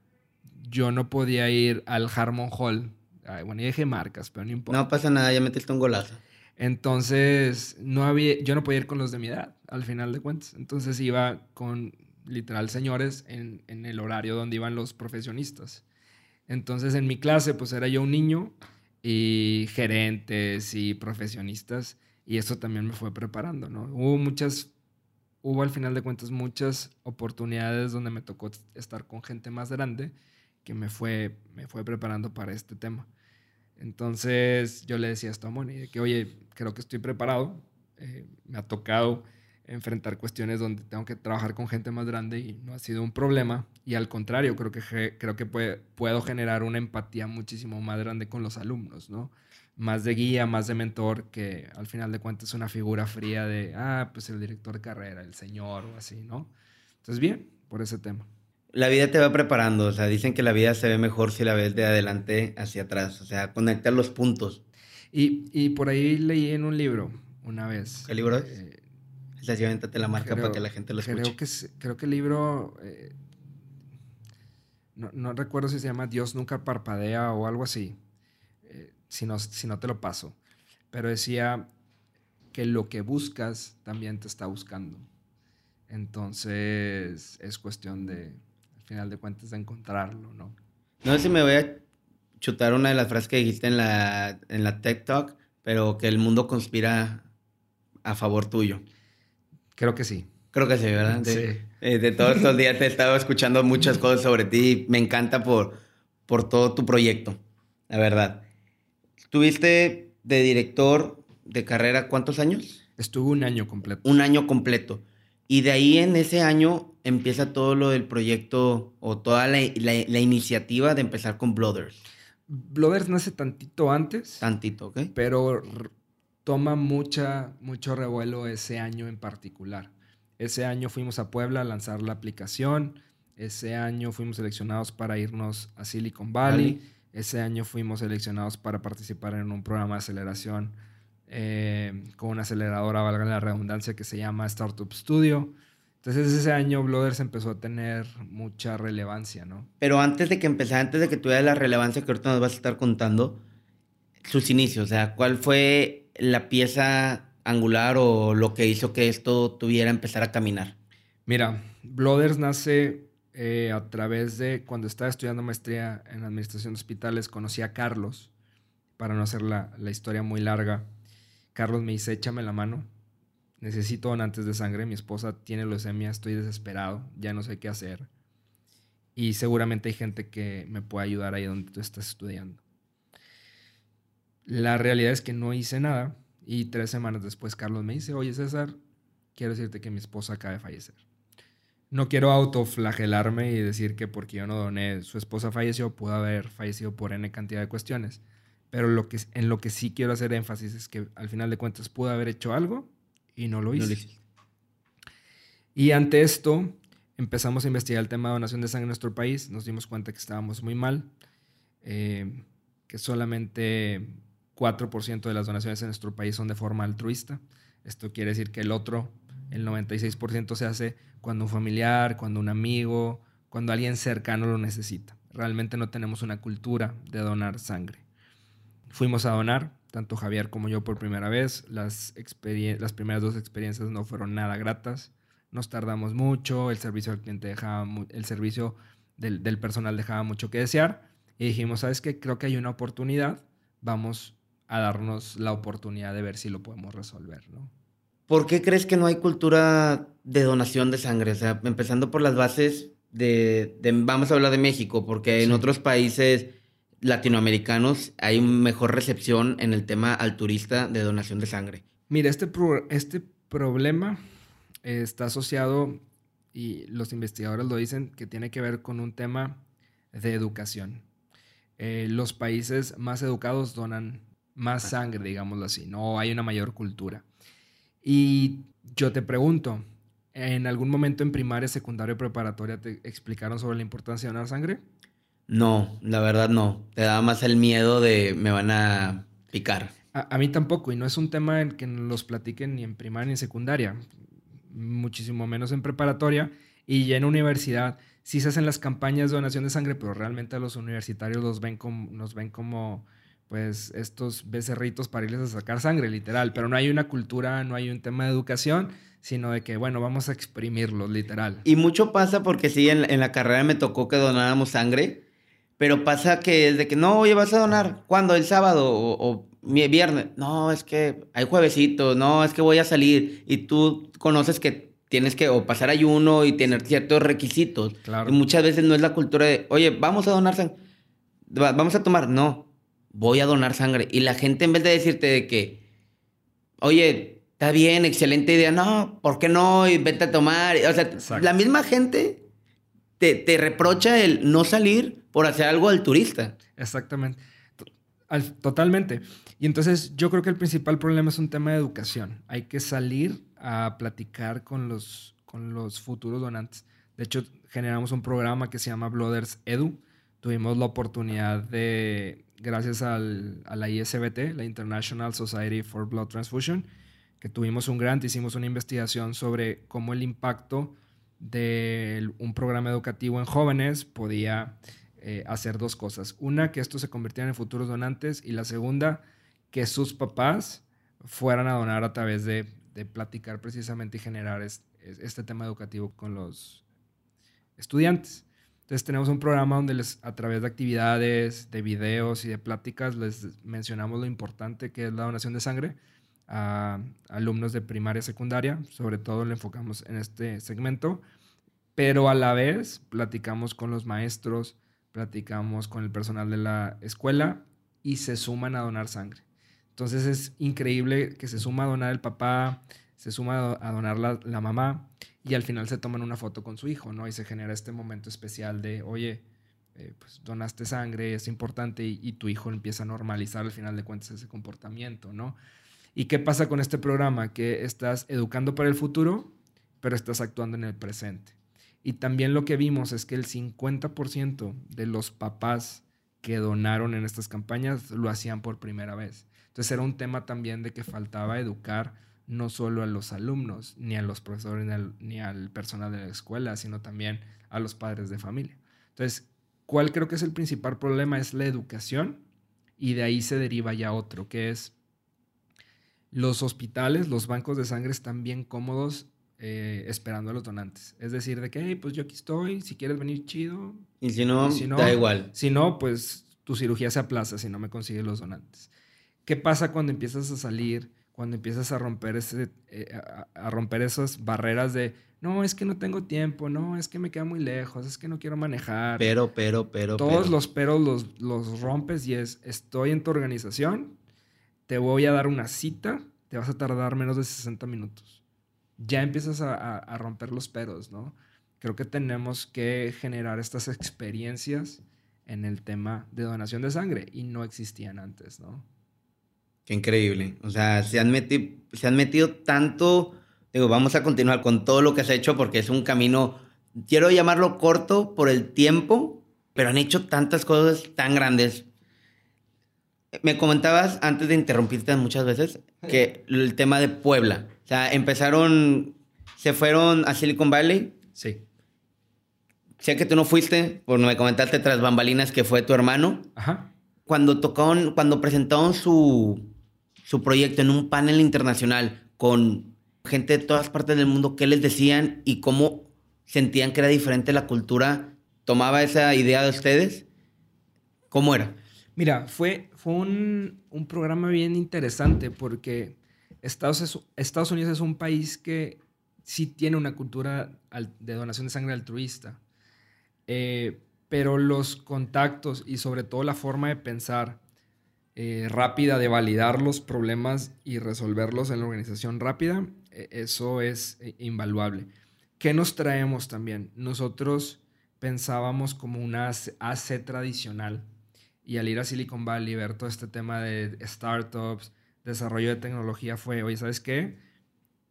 A: yo no podía ir al Harmon Hall. Ay, bueno, ya dije marcas, pero no importa.
B: No pasa nada, ya metiste un golazo.
A: Entonces, no había, yo no podía ir con los de mi edad, al final de cuentas. Entonces iba con literal señores en, el horario donde iban los profesionistas. Entonces en mi clase pues era yo un niño y gerentes y profesionistas Y eso también me fue preparando, ¿no? Hubo muchas, hubo al final de cuentas muchas oportunidades donde me tocó estar con gente más grande que me fue, me fue preparando para este tema. Entonces yo le decía esto a Moni, que oye, creo que estoy preparado, eh, me ha tocado enfrentar cuestiones donde tengo que trabajar con gente más grande y no ha sido un problema. Y al contrario, creo que, creo que puedo generar una empatía muchísimo más grande con los alumnos, ¿no? Más de guía, más de mentor, que al final de cuentas es una figura fría de, ah, pues el director de carrera, el señor o así, ¿no? Entonces, bien, por ese tema.
B: La vida te va preparando, o sea, dicen que la vida se ve mejor si la ves de adelante hacia atrás, o sea, conectar los puntos.
A: Y, y por ahí leí en un libro una vez.
B: ¿Qué libro es? Eh, la marca para que la gente lo escuche.
A: Creo que, creo que el libro, eh, no, recuerdo si se llama Dios nunca parpadea o algo así, eh, si, no, si no te lo paso, pero decía que lo que buscas también te está buscando. Entonces es cuestión de, al final de cuentas, de encontrarlo, ¿no?
B: No sé si me voy a chutar una de las frases que dijiste en la, en la TED Talk, pero que el mundo conspira a favor tuyo.
A: Creo que sí.
B: Creo que sí, ¿verdad? Sí. Eh, de, todos estos días te he estado escuchando muchas cosas sobre ti. Me encanta por, por todo tu proyecto, la verdad. ¿Tuviste de director de carrera cuántos años?
A: Estuve un año completo.
B: Un año completo. Y de ahí en ese año empieza todo lo del proyecto o toda la, la, iniciativa de empezar con Blooders.
A: Blooders nace tantito antes.
B: Tantito, ¿ok?
A: Pero toma mucha, mucho revuelo ese año en particular. Ese año fuimos a Puebla a lanzar la aplicación. Ese año fuimos seleccionados para irnos a Silicon Valley. Ese año fuimos seleccionados para participar en un programa de aceleración eh, con una aceleradora, valga la redundancia, que se llama Startup Studio. Entonces ese año Blooders empezó a tener mucha relevancia, ¿no?
B: Pero antes de que empezara, antes de que tuviera la relevancia que ahorita nos vas a estar contando, sus inicios, o sea, ¿cuál fue la pieza angular o lo que hizo que esto tuviera empezar a caminar?
A: Mira, Blooders nace eh, a través de cuando estaba estudiando maestría en administración de hospitales, conocí a Carlos, para no hacer la, historia muy larga. Carlos me dice, échame la mano, necesito donantes de sangre, mi esposa tiene leucemia, estoy desesperado, ya no sé qué hacer. Y seguramente hay gente que me puede ayudar ahí donde tú estás estudiando. La realidad es que no hice nada y tres semanas después Carlos me dice, oye César, quiero decirte que mi esposa acaba de fallecer. No quiero autoflagelarme y decir que porque yo no doné, su esposa falleció, pudo haber fallecido por N cantidad de cuestiones. Pero lo que, en lo que sí quiero hacer énfasis es que al final de cuentas pudo haber hecho algo y no lo hice. Y ante esto empezamos a investigar el tema de donación de sangre en nuestro país. Nos dimos cuenta que estábamos muy mal, eh, que solamente 4% de las donaciones en nuestro país son de forma altruista. Esto quiere decir que el otro, el 96% se hace cuando un familiar, cuando un amigo, cuando alguien cercano lo necesita. Realmente no tenemos una cultura de donar sangre. Fuimos a donar, tanto Javier como yo por primera vez. Las, las primeras dos experiencias no fueron nada gratas. Nos tardamos mucho, el servicio al cliente dejaba, el servicio del, del personal dejaba mucho que desear. Y dijimos, ¿sabes qué? Creo que hay una oportunidad. Vamos a darnos la oportunidad de ver si lo podemos resolver, ¿no?
B: ¿Por qué crees que no hay cultura de donación de sangre? O sea, empezando por las bases de, vamos a hablar de México, porque en otros países latinoamericanos hay mejor recepción en el tema alturista de donación de sangre.
A: Mira, este, este problema está asociado, y los investigadores lo dicen, que tiene que ver con un tema de educación. Eh, los países más educados donan más sangre, digámoslo así, no hay una mayor cultura. Y yo te pregunto, ¿en algún momento en primaria, secundaria o preparatoria te explicaron sobre la importancia de donar sangre?
B: No, la verdad no. Te da más el miedo de me van a picar.
A: A, mí tampoco, y no es un tema en que los platiquen ni en primaria ni en secundaria, muchísimo menos en preparatoria y ya en universidad. Sí se hacen las campañas de donación de sangre, pero realmente a los universitarios los ven como, nos ven como pues estos becerritos para irles a sacar sangre, literal. Pero no hay una cultura, no hay un tema de educación, sino de que, bueno, vamos a exprimirlos, literal.
B: Y mucho pasa porque sí, en, la carrera me tocó que donáramos sangre, pero pasa que es de que, no, oye, vas a donar, ¿cuándo? ¿El sábado? O, mi viernes, no, es que hay juevesitos, no, es que voy a salir y tú conoces que tienes que o pasar ayuno y tener ciertos requisitos.
A: Claro.
B: Y muchas veces no es la cultura de, oye, vamos a donar sangre, vamos a tomar, no, voy a donar sangre. Y la gente en vez de decirte de que, oye, está bien, excelente idea, no, ¿por qué no? Y vete a tomar. O sea, la misma gente te, te reprocha el no salir por hacer algo al turista.
A: Exactamente. Totalmente. Y entonces yo creo que el principal problema es un tema de educación. Hay que salir a platicar con los, con los futuros donantes. De hecho, generamos un programa que se llama Blooders Edu. Tuvimos la oportunidad de, gracias a la ISBT, la International Society for Blood Transfusion, que tuvimos un grant, hicimos una investigación sobre cómo el impacto de un programa educativo en jóvenes podía eh, hacer dos cosas. Una, que estos se convirtieran en futuros donantes y la segunda, que sus papás fueran a donar a través de, platicar precisamente y generar este tema educativo con los estudiantes. Entonces tenemos un programa donde a través de actividades, de videos y de pláticas les mencionamos lo importante que es la donación de sangre a alumnos de primaria y secundaria. Sobre todo le enfocamos en este segmento. Pero a la vez platicamos con los maestros, platicamos con el personal de la escuela y se suman a donar sangre. Entonces es increíble que se suma a donar el papá, se suma a donar la, mamá y al final se toman una foto con su hijo, ¿no? Y se genera este momento especial de, oye, eh, pues donaste sangre, es importante y, y, tu hijo empieza a normalizar al final de cuentas ese comportamiento, ¿no? ¿Y qué pasa con este programa? Que estás educando para el futuro, pero estás actuando en el presente. Y también lo que vimos es que el 50% de los papás que donaron en estas campañas lo hacían por primera vez. Entonces era un tema también de que faltaba educar no solo a los alumnos, ni a los profesores, ni al, personal de la escuela, sino también a los padres de familia. Entonces, ¿cuál creo que es el principal problema? Es la educación y de ahí se deriva ya otro, que es los hospitales, los bancos de sangre están bien cómodos eh, esperando a los donantes. Es decir, de que, pues yo aquí estoy, si quieres venir, chido.
B: Y si no, da igual.
A: Si no, pues tu cirugía se aplaza si no me consigues los donantes. ¿Qué pasa cuando empiezas a salir, cuando empiezas a romper, ese, eh, a, romper esas barreras de, no, es que no tengo tiempo, no, es que me queda muy lejos, es que no quiero manejar.
B: Pero, pero, pero.
A: Todos los peros los, los rompes y es, estoy en tu organización, te voy a dar una cita, te vas a tardar menos de 60 minutos ya empiezas a, romper los peros, ¿no? Creo que tenemos que generar estas experiencias en el tema de donación de sangre y no existían antes, ¿no?
B: Qué increíble. O sea, se han, metido, se han metido tanto. Digo, vamos a continuar con todo lo que has hecho porque es un camino, quiero llamarlo corto por el tiempo, pero han hecho tantas cosas tan grandes. Me comentabas antes de interrumpirte muchas veces que el tema de Puebla. O sea, empezaron, se fueron a Silicon Valley.
A: Sí.
B: Sé que tú no fuiste, porque me comentaste tras bambalinas que fue tu hermano.
A: Ajá.
B: Cuando tocaron, cuando presentaron su, su proyecto en un panel internacional con gente de todas partes del mundo, ¿qué les decían y cómo sentían que era diferente la cultura? ¿Tomaba esa idea de ustedes? ¿Cómo era?
A: Mira, fue, fue un, un programa bien interesante porque Estados, Unidos es un país que sí tiene una cultura de donación de sangre altruista, eh, pero los contactos y sobre todo la forma de pensar eh, rápida, de validar los problemas y resolverlos en la organización rápida, e, eso es eh, invaluable. ¿Qué nos traemos también? Nosotros pensábamos como una AC tradicional y al ir a Silicon Valley, ver todo este tema de startups, desarrollo de tecnología fue, oye, ¿sabes qué?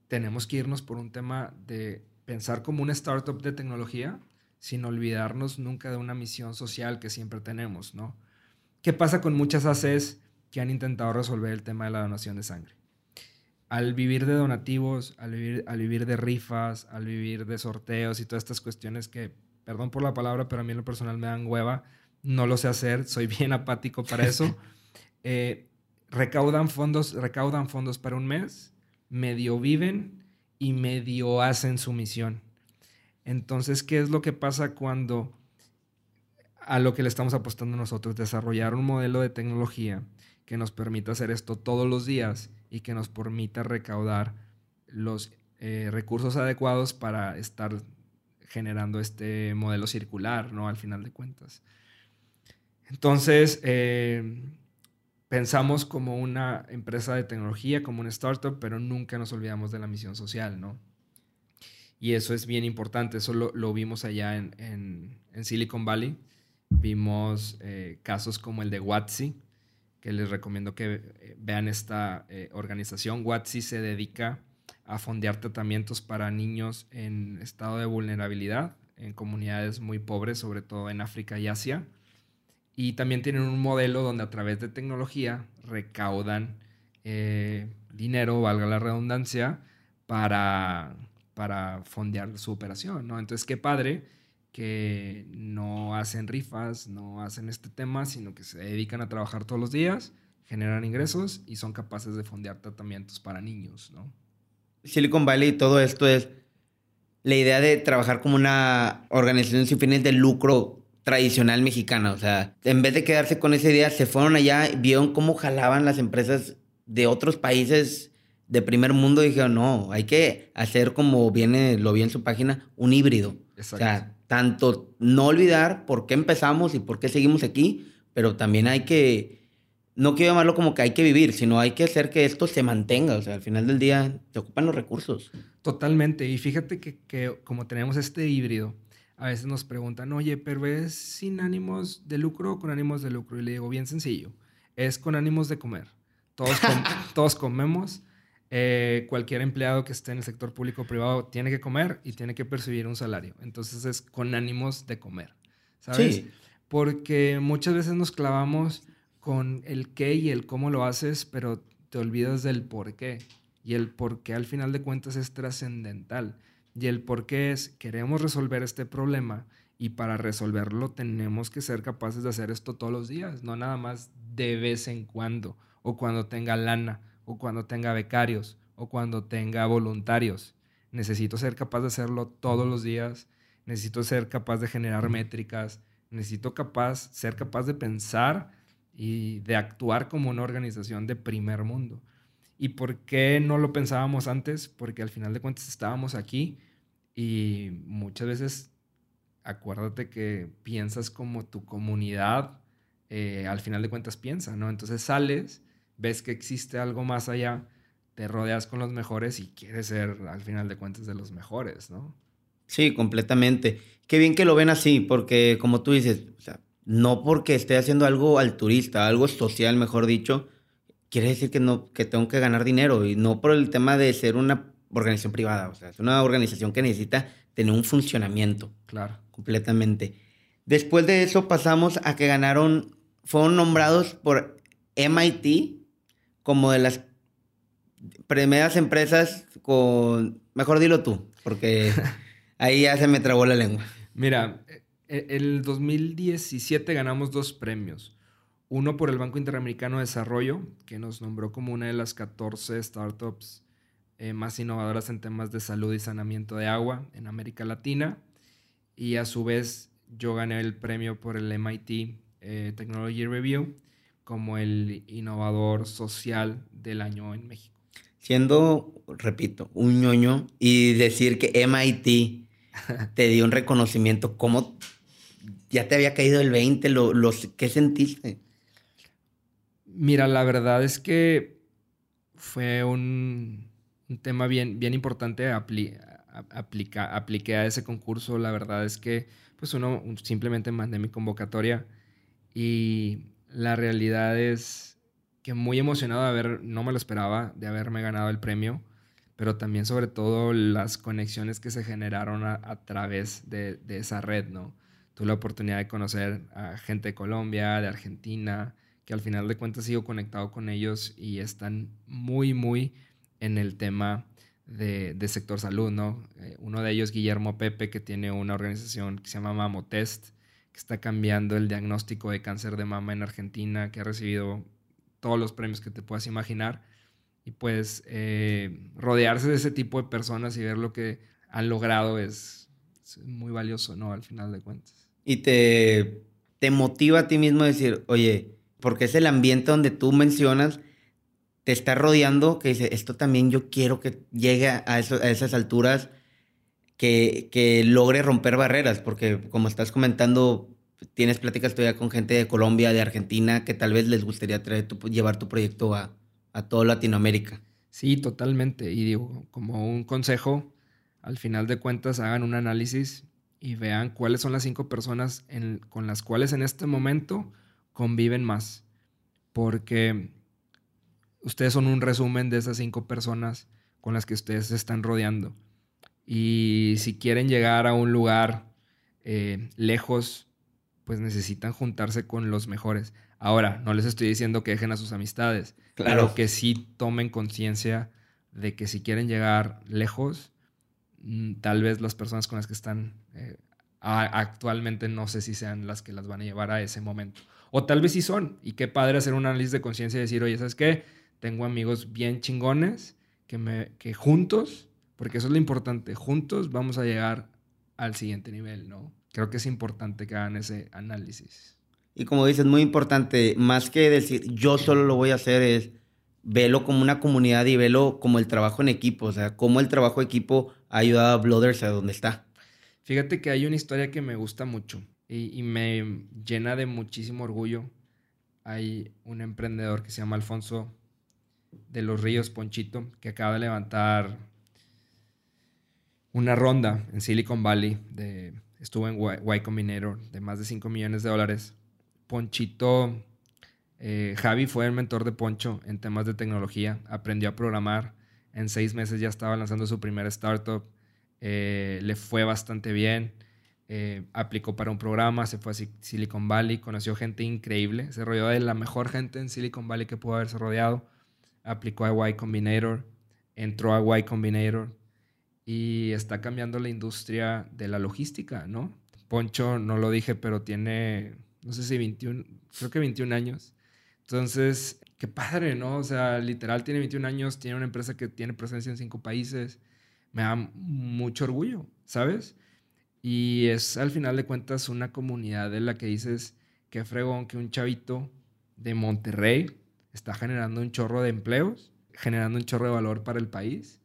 A: Tenemos que irnos por un tema de pensar como una startup de tecnología sin olvidarnos nunca de una misión social que siempre tenemos, ¿no? ¿Qué pasa con muchas ACs que han intentado resolver el tema de la donación de sangre? Al vivir de donativos, al vivir, al vivir de rifas, al vivir de sorteos y todas estas cuestiones que, perdón por la palabra, pero a mí en lo personal me dan hueva, no lo sé hacer, soy *laughs* bien apático para eso. *laughs* eh, recaudan fondos, recaudan fondos para un mes, medio viven y medio hacen su misión. Entonces, ¿qué es lo que pasa cuando a lo que le estamos apostando nosotros, desarrollar un modelo de tecnología que nos permita hacer esto todos los días y que nos permita recaudar los eh, recursos adecuados para estar generando este modelo circular, ¿no? Al final de cuentas. Entonces, eh, pensamos como una empresa de tecnología, como una startup, pero nunca nos olvidamos de la misión social, ¿no? Y eso es bien importante, eso lo, vimos allá en, Silicon Valley. Vimos eh, casos como el de Watsi, que les recomiendo que eh, vean esta organización. Watsi se dedica a fondear tratamientos para niños en estado de vulnerabilidad, en comunidades muy pobres, sobre todo en África y Asia. Y también tienen un modelo donde a través de tecnología recaudan eh, dinero, valga la redundancia, para, para fondear su operación, ¿no? Entonces, qué padre que no hacen rifas, no hacen este tema, sino que se dedican a trabajar todos los días, generan ingresos y son capaces de fondear tratamientos para niños, ¿no?
B: Silicon Valley y todo esto es la idea de trabajar como una organización sin fines de lucro tradicional mexicana. O sea, en vez de quedarse con esa idea, se fueron allá, vieron cómo jalaban las empresas de otros países de primer mundo y dijeron, no, hay que hacer como viene, lo vi en su página, un híbrido. O sea, tanto no olvidar por qué empezamos y por qué seguimos aquí, pero también hay que no quiero llamarlo como que hay que vivir, sino hay que hacer que esto se mantenga. O sea, al final del día se ocupan los recursos.
A: Totalmente. Y fíjate que, como tenemos este híbrido, a veces nos preguntan, oye, pero es sin ánimos de lucro o con ánimos de lucro. Y le digo, bien sencillo, es con ánimos de comer. Todos, *laughs* todos comemos. Eh, cualquier empleado que esté en el sector público o privado tiene que comer y tiene que percibir un salario. Entonces es con ánimos de comer. ¿Sabes? Sí. Porque muchas veces nos clavamos con el qué y el cómo lo haces, pero te olvidas del por qué. Y el por qué al final de cuentas es trascendental. Y el por qué es, queremos resolver este problema y para resolverlo tenemos que ser capaces de hacer esto todos los días, no nada más de vez en cuando, o cuando tenga lana, o cuando tenga becarios, o cuando tenga voluntarios. Necesito ser capaz de hacerlo todos los días, necesito ser capaz de generar métricas, necesito capaz, ser capaz de pensar y de actuar como una organización de primer mundo. ¿Y por qué no lo pensábamos antes? Porque al final de cuentas estábamos aquí y muchas veces acuérdate que piensas como tu comunidad eh, al final de cuentas piensa, ¿no? Entonces sales, ves que existe algo más allá, te rodeas con los mejores y quieres ser al final de cuentas de los mejores, ¿no?
B: Sí, completamente. Qué bien que lo ven así, porque como tú dices, o sea, no porque esté haciendo algo altruista, algo social, mejor dicho, quiere decir que no que tengo que ganar dinero y no por el tema de ser una organización privada, o sea, es una organización que necesita tener un funcionamiento.
A: Claro.
B: Completamente. Después de eso pasamos a que ganaron, fueron nombrados por MIT como de las primeras empresas con, mejor dilo tú, porque *laughs* ahí ya se me trabó la lengua.
A: Mira, e, el 2017 ganamos dos premios. Uno por el Banco Interamericano de Desarrollo, que nos nombró como una de las 14 startups eh, más innovadoras en temas de salud y saneamiento de agua en América Latina. Y a su vez yo gané el premio por el MIT eh, Technology Review como el innovador social del año en México.
B: Siendo, repito, un ñoño y decir que MIT *laughs* te dio un reconocimiento, ¿cómo ya te había caído el 20, lo, ¿qué sentiste?
A: Mira, la verdad es que fue un, tema bien, bien importante. aplica, apliqué a ese concurso. La verdad es que pues uno simplemente mandé mi convocatoria y la realidad es que muy emocionado de haber, no me lo esperaba, de haberme ganado el premio, pero también sobre todo las conexiones que se generaron a, través de, de, esa red, ¿no? tuve la oportunidad de conocer a gente de Colombia, de Argentina, que al final de cuentas sigo conectado con ellos y están muy, muy en el tema de, sector salud, ¿no? Eh, uno de ellos, Guillermo Pepe, que tiene una organización que se llama Mamotest, que está cambiando el diagnóstico de cáncer de mama en Argentina, que ha recibido todos los premios que te puedas imaginar. Y pues eh, rodearse de ese tipo de personas y ver lo que han logrado es muy valioso, ¿no? Al final de cuentas
B: y te, motiva a ti mismo a decir, oye, porque es el ambiente donde tú mencionas, te está rodeando, que dice, esto también yo quiero que llegue a, esas alturas, que, logre romper barreras, porque como estás comentando, tienes pláticas todavía con gente de Colombia, de Argentina, que tal vez les gustaría traer llevar tu proyecto a, a toda Latinoamérica.
A: Sí, totalmente. Y digo, como un consejo, al final de cuentas hagan un análisis y vean cuáles son las cinco personas con las cuales en este momento conviven más. Porque ustedes son un resumen de esas cinco personas con las que ustedes se están rodeando. Y si quieren llegar a un lugar eh, lejos, pues necesitan juntarse con los mejores. Ahora, no les estoy diciendo que dejen a sus amistades, claro. pero que sí tomen conciencia de que si quieren llegar lejos, mm, tal vez las personas con las que están eh, actualmente no sé si sean las que las van a llevar a ese momento. O tal vez sí son. Y qué padre hacer un análisis de conciencia y decir, oye, ¿sabes qué? Tengo amigos bien chingones que, me, que juntos, porque eso es lo importante, juntos vamos a llegar al siguiente nivel, ¿no? Creo que es importante que hagan ese análisis.
B: Y como dices, muy importante, más que decir yo solo lo voy a hacer, es velo como una comunidad y velo como el trabajo en equipo, o sea, cómo el trabajo en equipo ha ayudado a Blooders a donde está.
A: Fíjate que hay una historia que me gusta mucho y, y, me llena de muchísimo orgullo. Hay un emprendedor que se llama Alfonso de los Ríos Ponchito que acaba de levantar una ronda en Silicon Valley de estuvo en Y Combinator de más de 5 millones de dólares. Ponchito, eh, Javi fue el mentor de Poncho en temas de tecnología, aprendió a programar, en seis meses ya estaba lanzando su primera startup, eh, le fue bastante bien, eh, aplicó para un programa, se fue a Silicon Valley, conoció gente increíble, se rodeó de la mejor gente en Silicon Valley que pudo haberse rodeado, aplicó a Y Combinator, entró a Y Combinator, y está cambiando la industria de la logística, ¿no? Poncho, no lo dije, pero tiene, no sé si 21, creo que 21 años. Entonces, qué padre, ¿no? O sea, literal tiene 21 años, tiene una empresa que tiene presencia en cinco países. Me da mucho orgullo, ¿sabes? Y es al final de cuentas una comunidad de la que dices, qué fregón que un chavito de Monterrey está generando un chorro de empleos, generando un chorro de valor para el país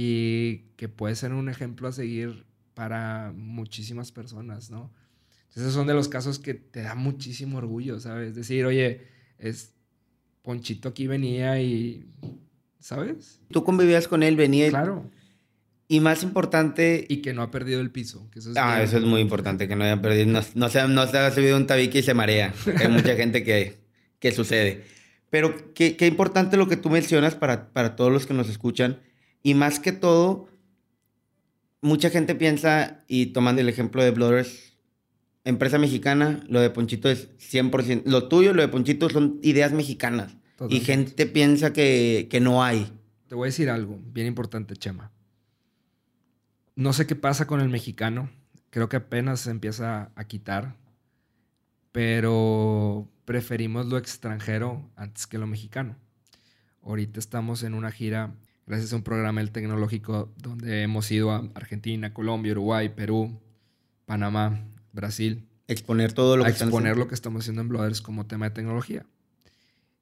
A: y que puede ser un ejemplo a seguir para muchísimas personas, ¿no? Entonces, son de los casos que te da muchísimo orgullo, ¿sabes? Decir, oye, es Ponchito aquí venía y, ¿sabes?
B: Tú convivías con él, venía.
A: Claro.
B: Y más importante...
A: Y que no ha perdido el piso. Que
B: eso es ah, eso es muy importante, que no haya perdido, no, no, se, no se ha subido un tabique y se marea. Hay mucha gente que, que sucede. Pero qué, qué importante lo que tú mencionas para, para todos los que nos escuchan, y más que todo, mucha gente piensa, y tomando el ejemplo de Blooders, empresa mexicana, lo de Ponchito es 100%, lo tuyo, lo de Ponchito son ideas mexicanas. Y gente piensa que, que no hay.
A: Te voy a decir algo bien importante, Chema. No sé qué pasa con el mexicano. Creo que apenas se empieza a quitar. Pero preferimos lo extranjero antes que lo mexicano. Ahorita estamos en una gira gracias a un programa el tecnológico donde hemos ido a Argentina, Colombia, Uruguay, Perú, Panamá, Brasil.
B: Exponer todo lo
A: que exponer lo que estamos haciendo en Blooders como tema de tecnología.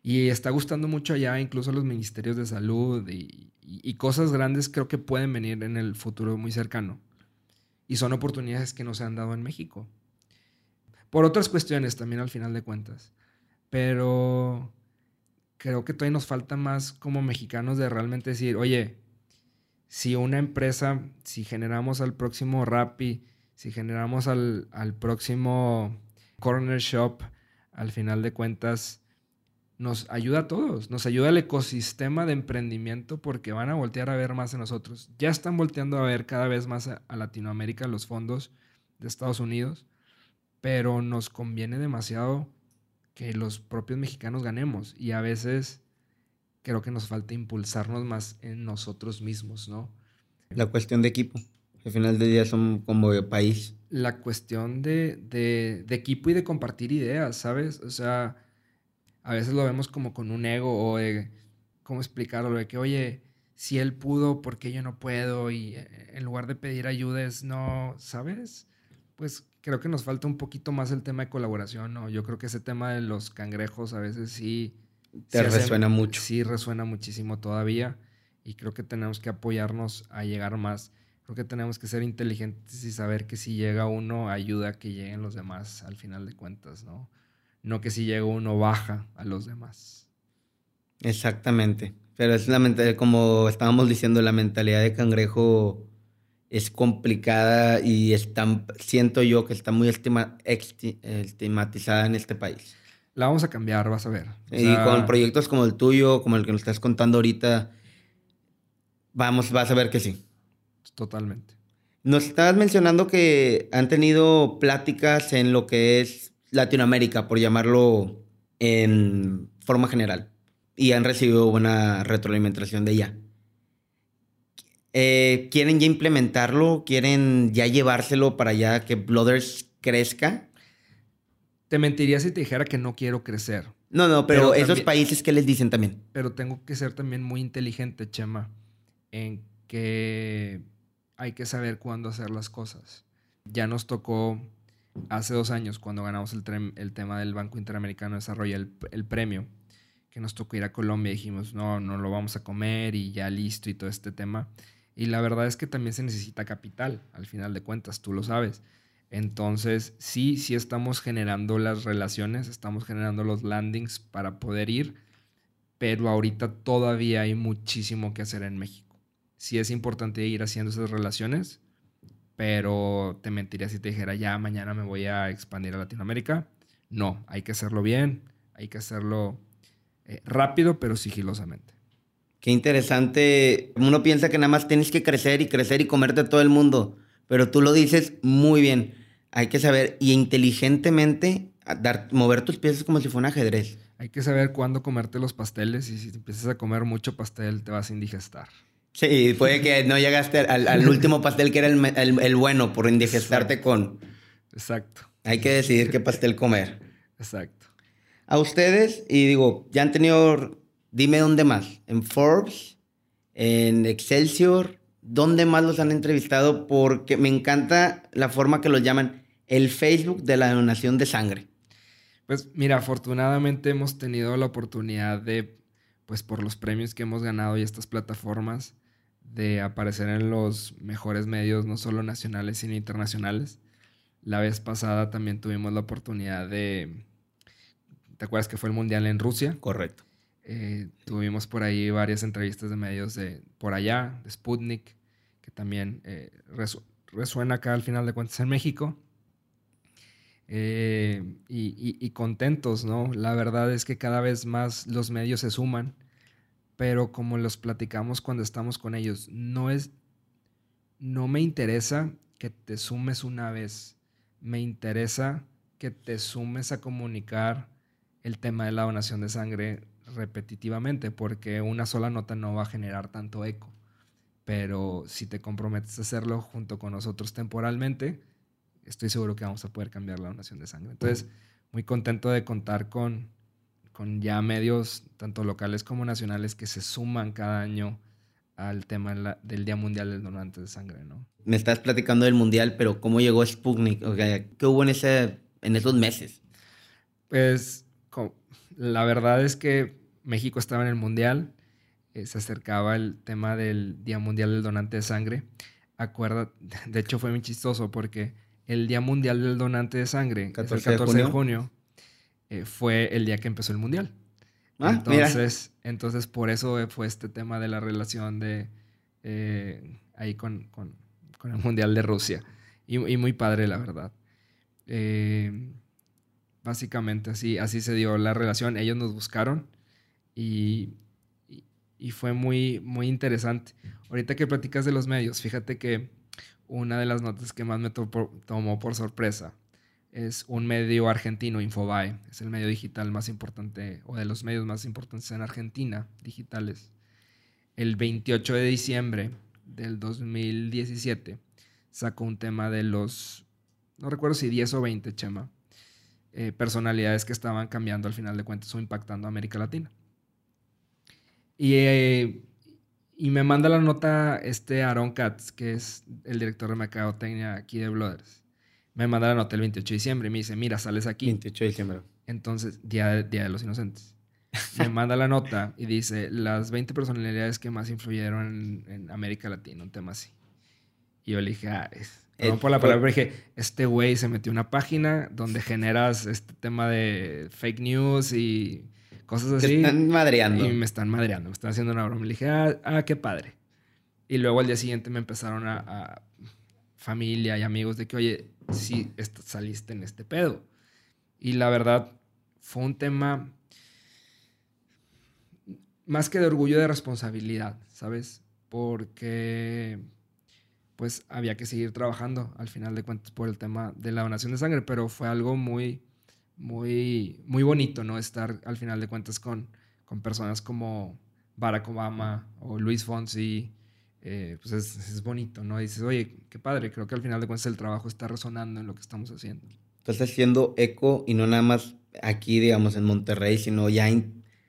A: Y está gustando mucho allá, incluso los ministerios de salud y, y cosas grandes creo que pueden venir en el futuro muy cercano. Y son oportunidades que no se han dado en México. Por otras cuestiones también al final de cuentas. Pero creo que todavía nos falta más como mexicanos de realmente decir, oye, si una empresa, si generamos al próximo Rappi, si generamos al, al próximo Corner Shop, al final de cuentas, nos ayuda a todos, nos ayuda al ecosistema de emprendimiento porque van a voltear a ver más en nosotros. Ya están volteando a ver cada vez más a, a Latinoamérica los fondos de Estados Unidos, pero nos conviene demasiado que los propios mexicanos ganemos. Y a veces creo que nos falta impulsarnos más en nosotros mismos, ¿no?
B: La cuestión de equipo. Al final del día son como de país.
A: La cuestión de, de, de, equipo y de compartir ideas, ¿sabes? O sea, a veces lo vemos como con un ego o de, ¿cómo explicarlo? De que, oye, si él pudo, ¿por qué yo no puedo? Y eh, en lugar de pedir ayuda es, no, ¿sabes? Pues creo que nos falta un poquito más el tema de colaboración, ¿no? Yo creo que ese tema de los cangrejos a veces sí...
B: Te resuena mucho.
A: Sí, resuena muchísimo todavía y creo que tenemos que apoyarnos a llegar más. Creo que tenemos que ser inteligentes y saber que si llega uno ayuda a que lleguen los demás al final de cuentas, ¿no? No que si llega uno baja a los demás.
B: Exactamente. Pero es la mentalidad, como estábamos diciendo, la mentalidad de cangrejo es complicada y está, siento yo que está muy estigmatizada en este país.
A: La vamos a cambiar, vas a ver.
B: y con proyectos como el tuyo, como el que nos estás contando ahorita, vamos, vas a ver que sí.
A: Totalmente.
B: Nos estabas mencionando que han tenido pláticas en lo que es Latinoamérica, por llamarlo en forma general, y han recibido buena retroalimentación de ella. Eh, ¿Quieren ya implementarlo? ¿Quieren ya llevárselo para allá que Blooders crezca?
A: Te mentiría si te dijera que no quiero crecer.
B: No, no, pero, esos países, ¿qué les dicen también?
A: Pero tengo que ser también muy inteligente, Chema, en que hay que saber cuándo hacer las cosas. Ya nos tocó hace dos años, cuando ganamos el, el tema del Banco Interamericano de Desarrollo, el, el, premio, que nos tocó ir a Colombia y dijimos, no, no lo vamos a comer y ya listo y todo este tema. Y la verdad es que también se necesita capital, al final de cuentas, tú lo sabes. Entonces, sí, sí estamos generando las relaciones, estamos generando los landings para poder ir, pero ahorita todavía hay muchísimo que hacer en México. Sí es importante ir haciendo esas relaciones, pero te mentiría si te dijera ya mañana me voy a expandir a Latinoamérica. No, hay que hacerlo bien, hay que hacerlo eh, rápido, pero sigilosamente.
B: Qué interesante. Uno piensa que nada más tienes que crecer y crecer y comerte a todo el mundo, pero tú lo dices muy bien. Hay que saber y inteligentemente dar, mover tus piezas como si fuera un ajedrez.
A: Hay que saber cuándo comerte los pasteles y si empiezas a comer mucho pastel te vas a indigestar.
B: Sí, puede que no llegaste al, último pastel que era el, bueno por indigestarte con...
A: Exacto.
B: Hay que decidir qué pastel comer.
A: Exacto.
B: A ustedes, y digo, ya han tenido Dime dónde más. En Forbes, en Excelsior, ¿dónde más los han entrevistado? Porque me encanta la forma que los llaman el Facebook de la donación de sangre.
A: Pues mira, afortunadamente hemos tenido la oportunidad de, pues por los premios que hemos ganado y estas plataformas, de aparecer en los mejores medios, no solo nacionales, sino internacionales. La vez pasada también tuvimos la oportunidad de, ¿te acuerdas que fue el Mundial en Rusia?
B: Correcto.
A: Eh, tuvimos por ahí varias entrevistas de medios de por allá, de Sputnik, que también eh, resuena acá al final de cuentas en México. Eh, y, contentos, ¿no? La verdad es que cada vez más los medios se suman, pero como los platicamos cuando estamos con ellos, no es, no me interesa que te sumes una vez, me interesa que te sumes a comunicar el tema de la donación de sangre repetitivamente porque una sola nota no va a generar tanto eco. Pero si te comprometes a hacerlo junto con nosotros temporalmente, estoy seguro que vamos a poder cambiar la donación de sangre. Entonces, muy contento de contar con, con ya medios, tanto locales como nacionales, que se suman cada año al tema del Día Mundial del Donante de Sangre, ¿no?
B: Me estás platicando del Mundial, pero ¿cómo llegó Sputnik? ¿Qué hubo en, ese, en esos meses?
A: Pues la verdad es que México estaba en el Mundial, eh, se acercaba el tema del Día Mundial del Donante de Sangre. Acuerda, *laughs* de hecho fue muy chistoso porque el Día Mundial del Donante de Sangre, 14 el 14 de junio, eh, fue el día que empezó el Mundial. Ah, entonces, entonces, por eso fue este tema de la relación de eh, ahí con, el Mundial de Rusia. Y, y muy padre, la verdad. Básicamente así, así se dio la relación. Ellos nos buscaron y, fue muy, muy interesante. Ahorita que platicas de los medios, fíjate que una de las notas que más me tomó por sorpresa es un medio argentino, Infobae. Es el medio digital más importante o de los medios más importantes en Argentina, digitales. El 28 de diciembre del 2017 sacó un tema de los, no recuerdo si 10 o 20, Chema, eh, personalidades que estaban cambiando al final de cuentas o impactando a América Latina. Y, eh, y me manda la nota este Aaron Katz, que es el director de mercadotecnia aquí de Blooders. Me manda la nota el 28 de diciembre y me dice, mira, sales aquí.
B: 28 de diciembre.
A: Entonces, día, día de los Inocentes. Me manda la nota y dice, las 20 personalidades que más influyeron en, América Latina, un tema así. Y yo le dije, ah, es, no eh, por la palabra, dije, este güey se metió una página donde generas este tema de fake news y cosas así.
B: Me están madreando.
A: Y me están madreando, me están haciendo una broma. Le dije, ah, ah qué padre. Y luego al día siguiente me empezaron a, familia y amigos de que, oye, sí, saliste en este pedo. Y la verdad, fue un tema más que de orgullo, de responsabilidad, ¿sabes? Porque pues había que seguir trabajando al final de cuentas por el tema de la donación de sangre, pero fue algo muy, muy, muy bonito, ¿no? Estar al final de cuentas con, con personas como Barack Obama o Luis Fonsi, eh, pues es, bonito, ¿no? dices, oye, qué padre, creo que al final de cuentas el trabajo está resonando en lo que estamos haciendo.
B: Estás haciendo eco y no nada más aquí, digamos, en Monterrey, sino ya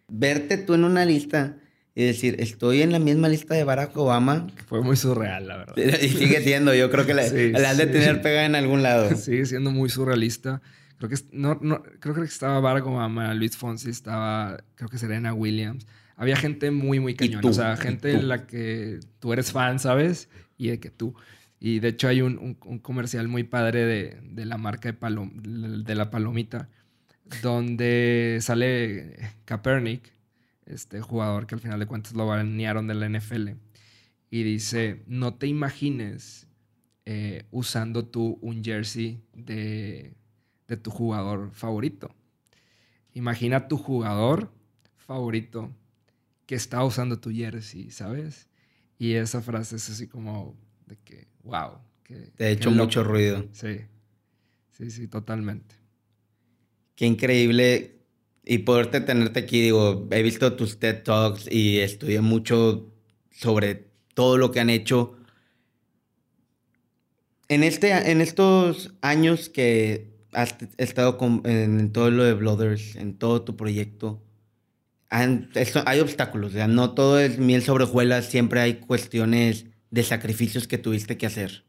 B: verte tú en una lista y decir, estoy en la misma lista de Barack Obama.
A: Fue muy surreal, la verdad. *laughs*
B: Y sigue siendo, yo creo que la, *laughs* has de tener pegada en algún lado. *laughs*
A: Sigue siendo muy surrealista. Creo que, no, no, creo que estaba Obama, Luis Fonsi, estaba, creo que Serena Williams había gente muy, muy cañón. O sea, gente en la que tú eres fan, ¿sabes? Y de que tú. Y de hecho hay un, comercial muy padre de, la marca de, de la palomita, donde sale Kaepernick, este jugador que al final de cuentas lo banearon de la NFL, y dice, no te imagines eh, usando tú un jersey de, de tu jugador favorito. Imagina tu jugador favorito que está usando tu jersey, ¿sabes? Y esa frase es así como de que, wow. Que,
B: Te ha hecho mucho ruido.
A: Sí, sí, sí, totalmente.
B: Qué increíble. Y poderte tenerte aquí, digo, he visto tus TED Talks y estudié mucho sobre todo lo que han hecho. En, este, en estos años que has estado en todo lo de Blooders, en todo tu proyecto, hay obstáculos, no todo es miel sobre hojuelas, siempre hay cuestiones de sacrificios que tuviste que hacer.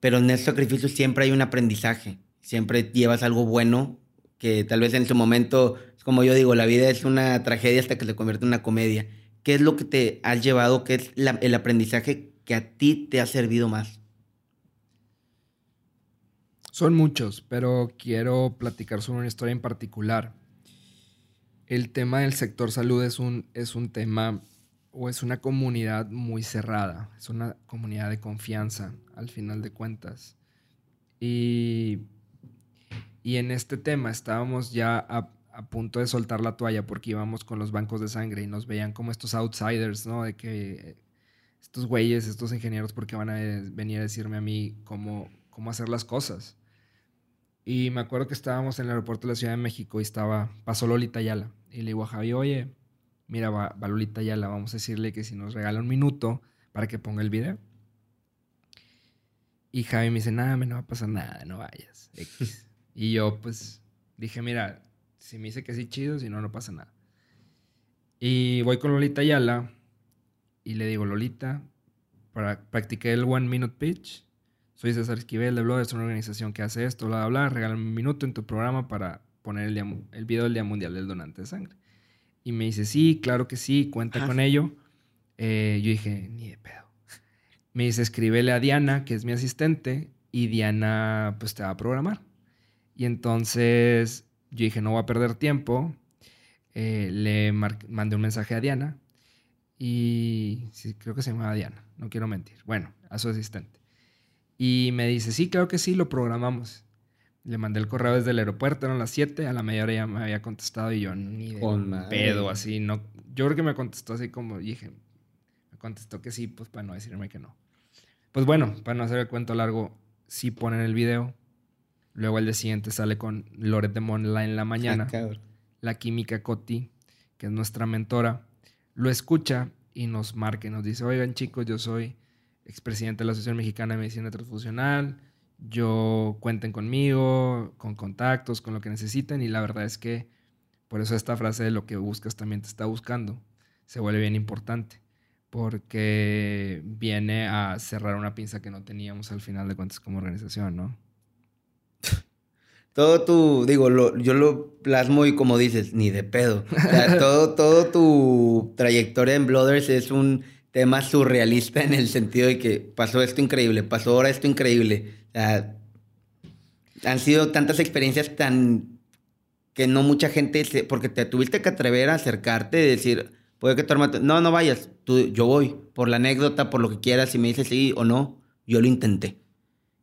B: Pero en esos sacrificios siempre hay un aprendizaje, siempre llevas algo bueno que tal vez en su momento, como yo digo, la vida es una tragedia hasta que se convierte en una comedia. ¿Qué es lo que te has llevado? ¿Qué es el aprendizaje que a ti te ha servido más?
A: Son muchos, pero quiero platicar sobre una historia en particular el tema del sector salud es un, es un tema o es una comunidad muy cerrada, es una comunidad de confianza al final de cuentas. Y, y en este tema estábamos ya a, punto de soltar la toalla porque íbamos con los bancos de sangre y nos veían como estos outsiders, ¿no? De que estos güeyes, estos ingenieros, porque van a venir a decirme a mí cómo, cómo hacer las cosas? Y me acuerdo que estábamos en el aeropuerto de la Ciudad de México y estaba, pasó Lolita Yala. Y le digo a Javi, oye, mira, va, Lolita Yala, vamos a decirle que si nos regala un minuto para que ponga el video. Y Javi me dice, nada, no va a pasar nada, no vayas. *laughs* y yo, pues, dije, mira, si me dice que sí, chido, si no, no pasa nada. Y voy con Lolita Yala y le digo, Lolita, para, practiqué el One Minute Pitch soy César Esquivel de Blog, es una organización que hace esto, bla, bla, bla. Regálame un minuto en tu programa para poner el, el video del Día Mundial del Donante de Sangre. Y me dice, sí, claro que sí, cuenta con ello. Eh, yo dije, ni de pedo. Me dice, escríbele a Diana, que es mi asistente, y Diana, pues te va a programar. Y entonces yo dije, no voy a perder tiempo. Eh, le mandé un mensaje a Diana. Y sí, creo que se llamaba Diana, no quiero mentir. Bueno, a su asistente. Y me dice, sí, claro que sí, lo programamos. Le mandé el correo desde el aeropuerto, eran las 7, a la media hora ya me había contestado y yo ni de pedo, así, no. Yo creo que me contestó así como, dije, me contestó que sí, pues para no decirme que no. Pues bueno, para no hacer el cuento largo, sí ponen el video. Luego el día siguiente sale con Loret de Monla en la mañana. la química Coti, que es nuestra mentora, lo escucha y nos marca y nos dice, oigan chicos, yo soy expresidente de la Asociación Mexicana de Medicina Transfusional. Yo cuenten conmigo, con contactos, con lo que necesiten. Y la verdad es que por eso esta frase de lo que buscas también te está buscando se vuelve bien importante. Porque viene a cerrar una pinza que no teníamos al final de cuentas como organización, ¿no?
B: todo tu, digo, lo, yo lo plasmo y como dices, ni de pedo. O sea, *laughs* todo, todo tu trayectoria en Blooders es un tema surrealista en el sentido de que pasó esto increíble, pasó ahora esto increíble. O sea, han sido tantas experiencias tan que no mucha gente, porque te tuviste que atrever a acercarte y decir, puede que tu hermano, no, no vayas, tú, yo voy, por la anécdota, por lo que quieras, si me dices sí o no, yo lo intenté.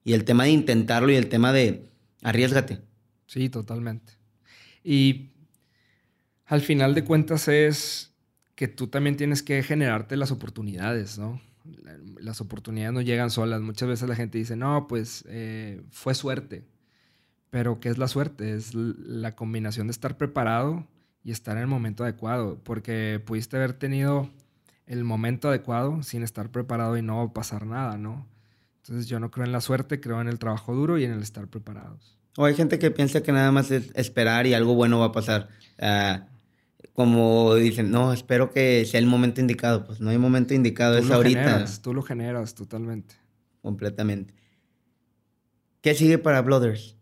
B: Y el tema de intentarlo y el tema de arriesgate.
A: Sí, totalmente. Y al final de cuentas es que tú también tienes que generarte las oportunidades, ¿no? Las oportunidades no llegan solas. Muchas veces la gente dice, no, pues eh, fue suerte. Pero ¿qué es la suerte? Es la combinación de estar preparado y estar en el momento adecuado. Porque pudiste haber tenido el momento adecuado sin estar preparado y no pasar nada, ¿no? Entonces yo no creo en la suerte, creo en el trabajo duro y en el estar preparados.
B: O hay gente que piensa que nada más es esperar y algo bueno va a pasar. Ah, como dicen, no, espero que sea el momento indicado. Pues no hay momento indicado, es ahorita.
A: tú lo generas totalmente.
B: Completamente. ¿Qué sigue para Blooders?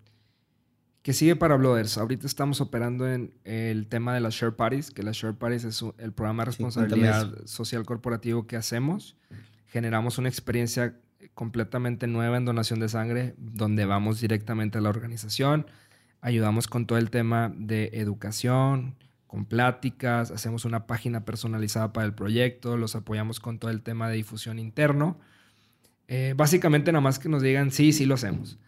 A: ¿Qué sigue para Blooders? Ahorita estamos operando en el tema de las Share Parties, que las Share Parties es el programa de responsabilidad social corporativo que hacemos. Generamos una experiencia completamente nueva en donación de sangre, donde vamos directamente a la organización, ayudamos con todo el tema de educación, con pláticas, hacemos una página personalizada para el proyecto, los apoyamos con todo el tema de difusión interno. Eh, básicamente nada más que nos digan, sí, sí lo hacemos.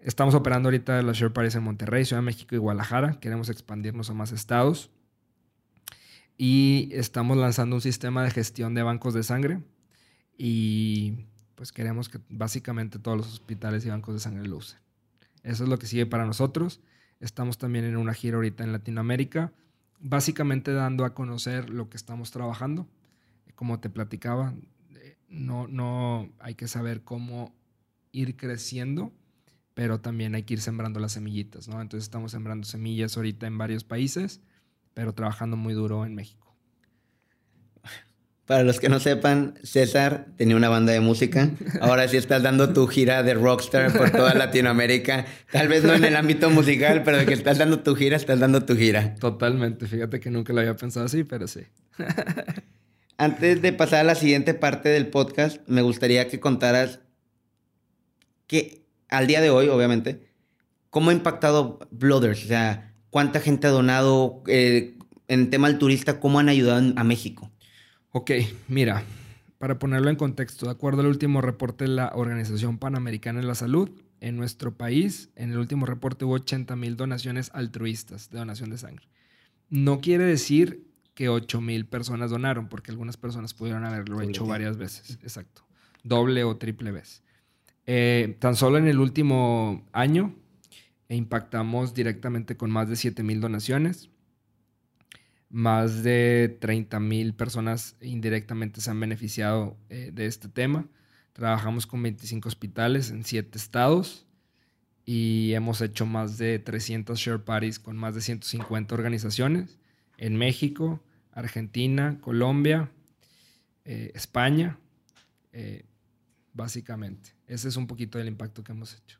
A: Estamos operando ahorita las Share Parties en Monterrey, Ciudad de México y Guadalajara. Queremos expandirnos a más estados. Y estamos lanzando un sistema de gestión de bancos de sangre. Y pues queremos que básicamente todos los hospitales y bancos de sangre lo usen. Eso es lo que sigue para nosotros. Estamos también en una gira ahorita en Latinoamérica, básicamente dando a conocer lo que estamos trabajando. Como te platicaba, eh, no, no hay que saber cómo ir creciendo, pero también hay que ir sembrando las semillitas, ¿no? Entonces estamos sembrando semillas ahorita en varios países, pero trabajando muy duro en México.
B: Para los que no sepan, César tenía una banda de música. Ahora sí estás dando tu gira de rockstar por toda Latinoamérica. Tal vez no en el ámbito musical, pero de que estás dando tu gira, estás dando tu gira.
A: Totalmente. Fíjate que nunca lo había pensado así, pero sí.
B: Antes de pasar a la siguiente parte del podcast, me gustaría que contaras que al día de hoy, obviamente, cómo ha impactado Blooders. O sea, cuánta gente ha donado eh, en tema del turista, cómo han ayudado a México.
A: Ok, mira, para ponerlo en contexto, de acuerdo al último reporte de la Organización Panamericana de la Salud, en nuestro país, en el último reporte hubo 80 mil donaciones altruistas de donación de sangre. No quiere decir que 8 mil personas donaron, porque algunas personas pudieron haberlo hecho varias veces, exacto, doble o triple vez. Eh, tan solo en el último año impactamos directamente con más de 7 mil donaciones más de 30 mil personas indirectamente se han beneficiado eh, de este tema. Trabajamos con 25 hospitales en 7 estados y hemos hecho más de 300 share parties con más de 150 organizaciones en México, Argentina, Colombia, eh, España, eh, básicamente. Ese es un poquito del impacto que hemos hecho.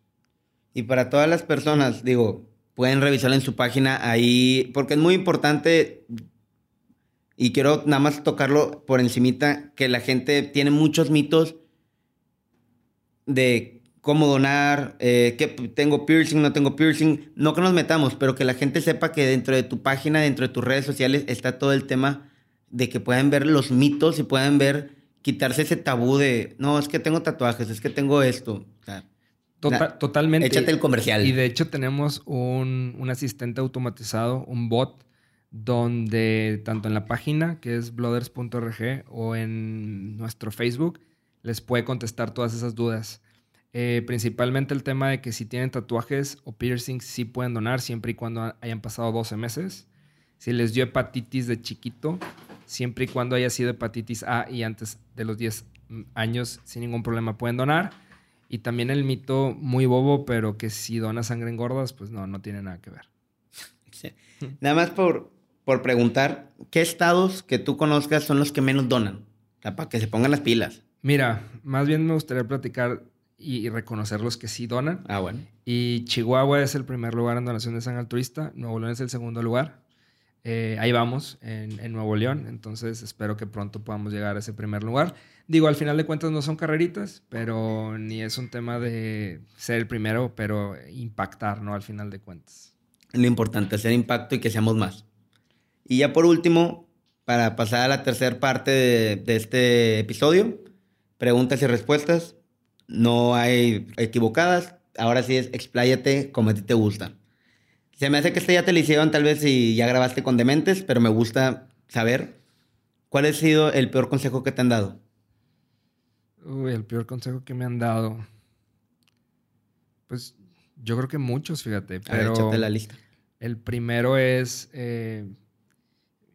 B: Y para todas las personas, digo, pueden revisarlo en su página ahí, porque es muy importante y quiero nada más tocarlo por encimita, que la gente tiene muchos mitos de cómo donar, eh, que tengo piercing, no tengo piercing, no que nos metamos, pero que la gente sepa que dentro de tu página, dentro de tus redes sociales está todo el tema de que puedan ver los mitos y puedan ver, quitarse ese tabú de, no, es que tengo tatuajes, es que tengo esto. O sea,
A: totalmente.
B: Échate el comercial.
A: Y de hecho tenemos un, asistente automatizado, un bot, donde tanto en la página, que es blooders.org, o en nuestro Facebook, les puede contestar todas esas dudas. Eh, principalmente el tema de que si tienen tatuajes o piercings, sí pueden donar siempre y cuando hayan pasado 12 meses. Si les dio hepatitis de chiquito, siempre y cuando haya sido hepatitis A y antes de los 10 años, sin ningún problema pueden donar. Y también el mito muy bobo, pero que si dona sangre en gordas, pues no, no tiene nada que ver.
B: Nada más por, por preguntar, ¿qué estados que tú conozcas son los que menos donan? para que se pongan las pilas.
A: Mira, más bien me gustaría platicar y, reconocer los que sí donan.
B: Ah, bueno.
A: Y Chihuahua es el primer lugar en donación de sangre altruista, Nuevo León es el segundo lugar. Eh, ahí vamos, en, Nuevo León, entonces espero que pronto podamos llegar a ese primer lugar. Digo, al final de cuentas no son carreritas, pero ni es un tema de ser el primero, pero impactar, ¿no? Al final de cuentas.
B: Lo importante, hacer impacto y que seamos más. Y ya por último, para pasar a la tercera parte de, de este episodio, preguntas y respuestas no hay equivocadas. Ahora sí es expláyate como a ti te gusta. Se me hace que este ya te lo hicieron tal vez si ya grabaste con Dementes, pero me gusta saber cuál ha sido el peor consejo que te han dado.
A: Uy, el peor consejo que me han dado. Pues yo creo que muchos, fíjate. Pero
B: a la lista.
A: El primero es, eh,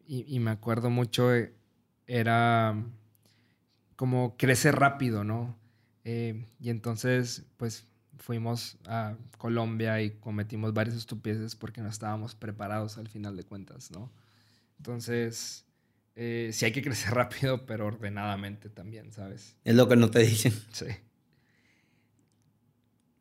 A: y, me acuerdo mucho, eh, era como crecer rápido, ¿no? Eh, y entonces, pues fuimos a Colombia y cometimos varias estupideces porque no estábamos preparados al final de cuentas, ¿no? Entonces, eh, sí hay que crecer *laughs* rápido, pero ordenadamente también, ¿sabes?
B: Es lo que no te dicen.
A: Sí.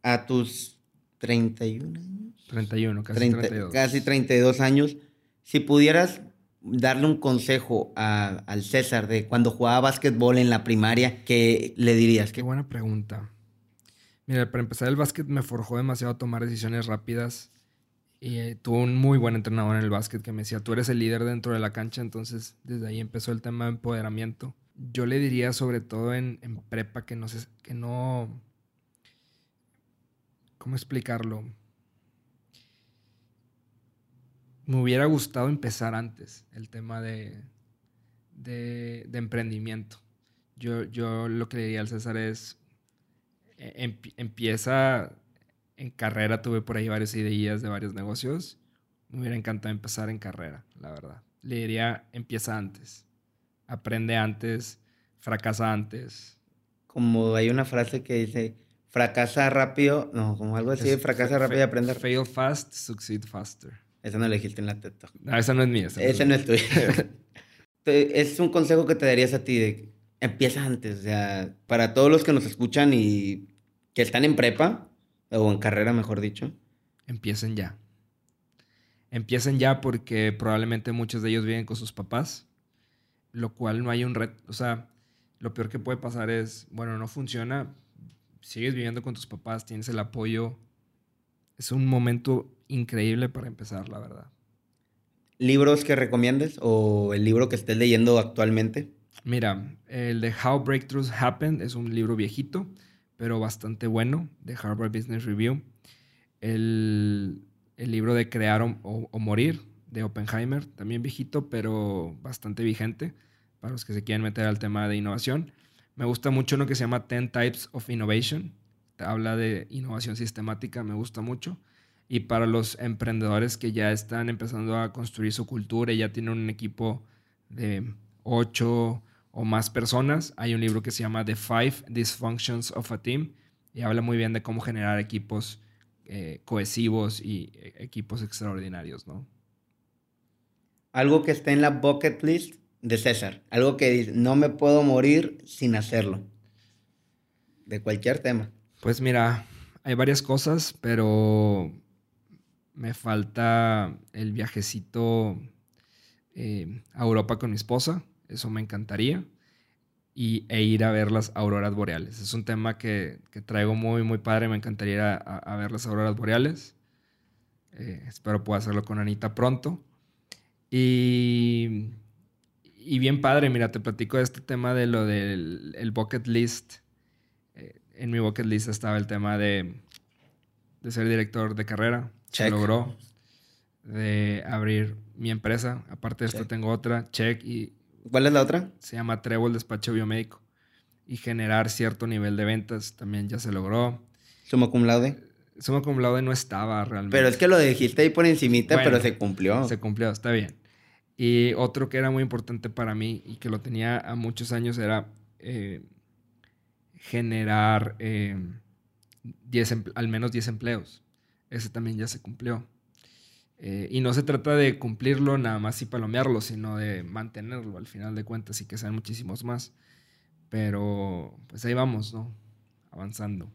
B: A tus 31
A: años. 31, casi 32.
B: Casi 32 años. Si pudieras darle un consejo al César de cuando jugaba básquetbol en la primaria, ¿qué le dirías?
A: Qué buena pregunta. Mira, para empezar, el básquet me forjó demasiado a tomar decisiones rápidas. Y eh, tuve un muy buen entrenador en el básquet que me decía, tú eres el líder dentro de la cancha, entonces desde ahí empezó el tema de empoderamiento. Yo le diría sobre todo en, prepa que no, sé, que no... ¿Cómo explicarlo? me hubiera gustado empezar antes el tema de, de, emprendimiento. Yo, yo lo que le diría al César es, e, empieza en carrera, tuve por ahí varias ideas de varios negocios. Me hubiera encantado empezar en carrera, la verdad. Le diría, empieza antes, aprende antes, fracasa antes.
B: Como hay una frase que dice, fracasa rápido, no, como algo así, fracasa rápido y aprende.
A: Fail fast, succeed faster.
B: Esa no la dijiste en la TED
A: No, esa no es mía.
B: Esa, no es tuya. *laughs* es un consejo que te darías a ti de empieza antes. O sea, para todos los que nos escuchan y que están en prepa, o en carrera, mejor dicho.
A: Empiecen ya. Empiecen ya porque probablemente muchos de ellos viven con sus papás, lo cual no hay un reto. O sea, lo peor que puede pasar es, bueno, no funciona, sigues viviendo con tus papás, tienes el apoyo. Es un momento increíble para empezar, la verdad.
B: ¿Libros que recomiendes o el libro que estés leyendo actualmente?
A: Mira, el de How Breakthroughs Happen es un libro viejito, pero bastante bueno, de Harvard Business Review. El, libro de Crear o, Morir, de Oppenheimer, también viejito, pero bastante vigente para los que se quieren meter al tema de innovación. Me gusta mucho uno que se llama 10 Types of Innovation. Habla de innovación sistemática, me gusta mucho. Y para los emprendedores que ya están empezando a construir su cultura y ya tienen un equipo de ocho o más personas, hay un libro que se llama The Five Dysfunctions of a Team y habla muy bien de cómo generar equipos eh, cohesivos y eh, equipos extraordinarios, ¿no?
B: Algo que está en la bucket list de César, algo que dice, no me puedo morir sin hacerlo, de cualquier tema.
A: Pues mira, hay varias cosas, pero me falta el viajecito eh, a Europa con mi esposa. Eso me encantaría. Y, e ir a ver las auroras boreales. Es un tema que, traigo muy, muy padre. Me encantaría ir a, ver las auroras boreales. Eh, espero pueda hacerlo con Anita pronto. Y, y, bien padre, mira, te platico de este tema de lo del el bucket list. Eh, en mi bucket list estaba el tema de, de ser director de carrera se logró de abrir mi empresa. Aparte de esto tengo otra, Check. Y
B: ¿Cuál es la otra?
A: Se llama Trébol Despacho Biomédico. Y generar cierto nivel de ventas también ya se logró.
B: ¿Suma cum laude?
A: Suma cum laude no estaba realmente.
B: Pero es que lo dijiste ahí por encimita, pero se cumplió.
A: Se cumplió, está bien. Y otro que era muy importante para mí y que lo tenía a muchos años era eh, generar eh, al menos 10 empleos ese también ya se cumplió. Eh, y no se trata de cumplirlo nada más y palomearlo, sino de mantenerlo al final de cuentas y que sean muchísimos más. Pero pues ahí vamos, ¿no? Avanzando.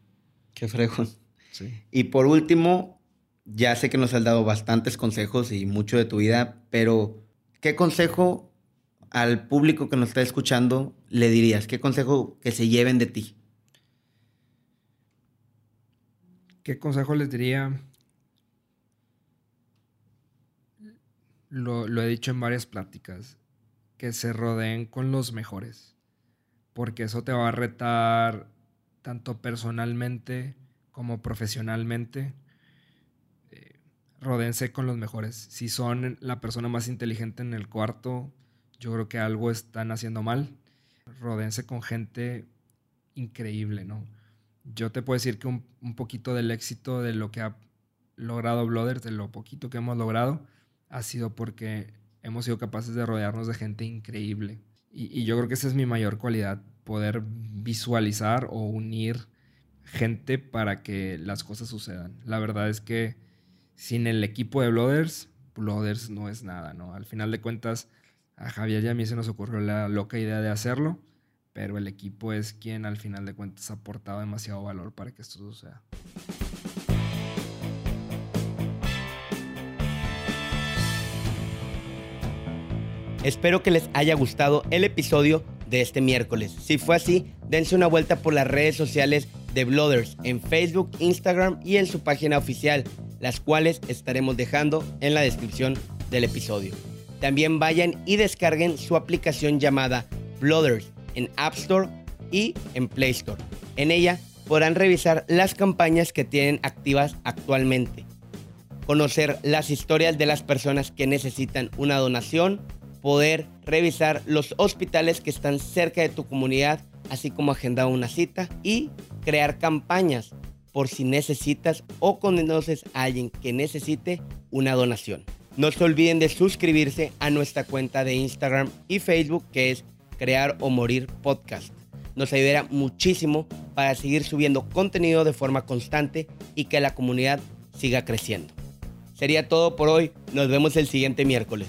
C: Qué fregón. Sí. Y por último, ya sé que nos has dado bastantes consejos y mucho de tu vida, pero ¿qué consejo al público que nos está escuchando le dirías? ¿Qué consejo que se lleven de ti?
A: ¿Qué consejo les diría? Lo, he dicho en varias pláticas, que se rodeen con los mejores, porque eso te va a retar tanto personalmente como profesionalmente. Eh, rodense con los mejores. Si son la persona más inteligente en el cuarto, yo creo que algo están haciendo mal. Rodense con gente increíble, ¿no? yo te puedo decir que un, poquito del éxito de lo que ha logrado Blooders, de lo poquito que hemos logrado, ha sido porque hemos sido capaces de rodearnos de gente increíble. Y, yo creo que esa es mi mayor cualidad, poder visualizar o unir gente para que las cosas sucedan. La verdad es que sin el equipo de Blooders, Blooders no es nada, ¿no? Al final de cuentas, a Javier y a mí se nos ocurrió la loca idea de hacerlo pero el equipo es quien al final de cuentas ha aportado demasiado valor para que esto suceda.
B: Espero que les haya gustado el episodio de este miércoles. Si fue así, dense una vuelta por las redes sociales de Blooders en Facebook, Instagram y en su página oficial, las cuales estaremos dejando en la descripción del episodio. También vayan y descarguen su aplicación llamada Blooders en App Store y en Play Store. En ella podrán revisar las campañas que tienen activas actualmente, conocer las historias de las personas que necesitan una donación, poder revisar los hospitales que están cerca de tu comunidad, así como agendar una cita y crear campañas por si necesitas o conoces a alguien que necesite una donación. No se olviden de suscribirse a nuestra cuenta de Instagram y Facebook que es Crear o Morir Podcast. Nos ayudará muchísimo para seguir subiendo contenido de forma constante y que la comunidad siga creciendo. Sería todo por hoy. Nos vemos el siguiente miércoles.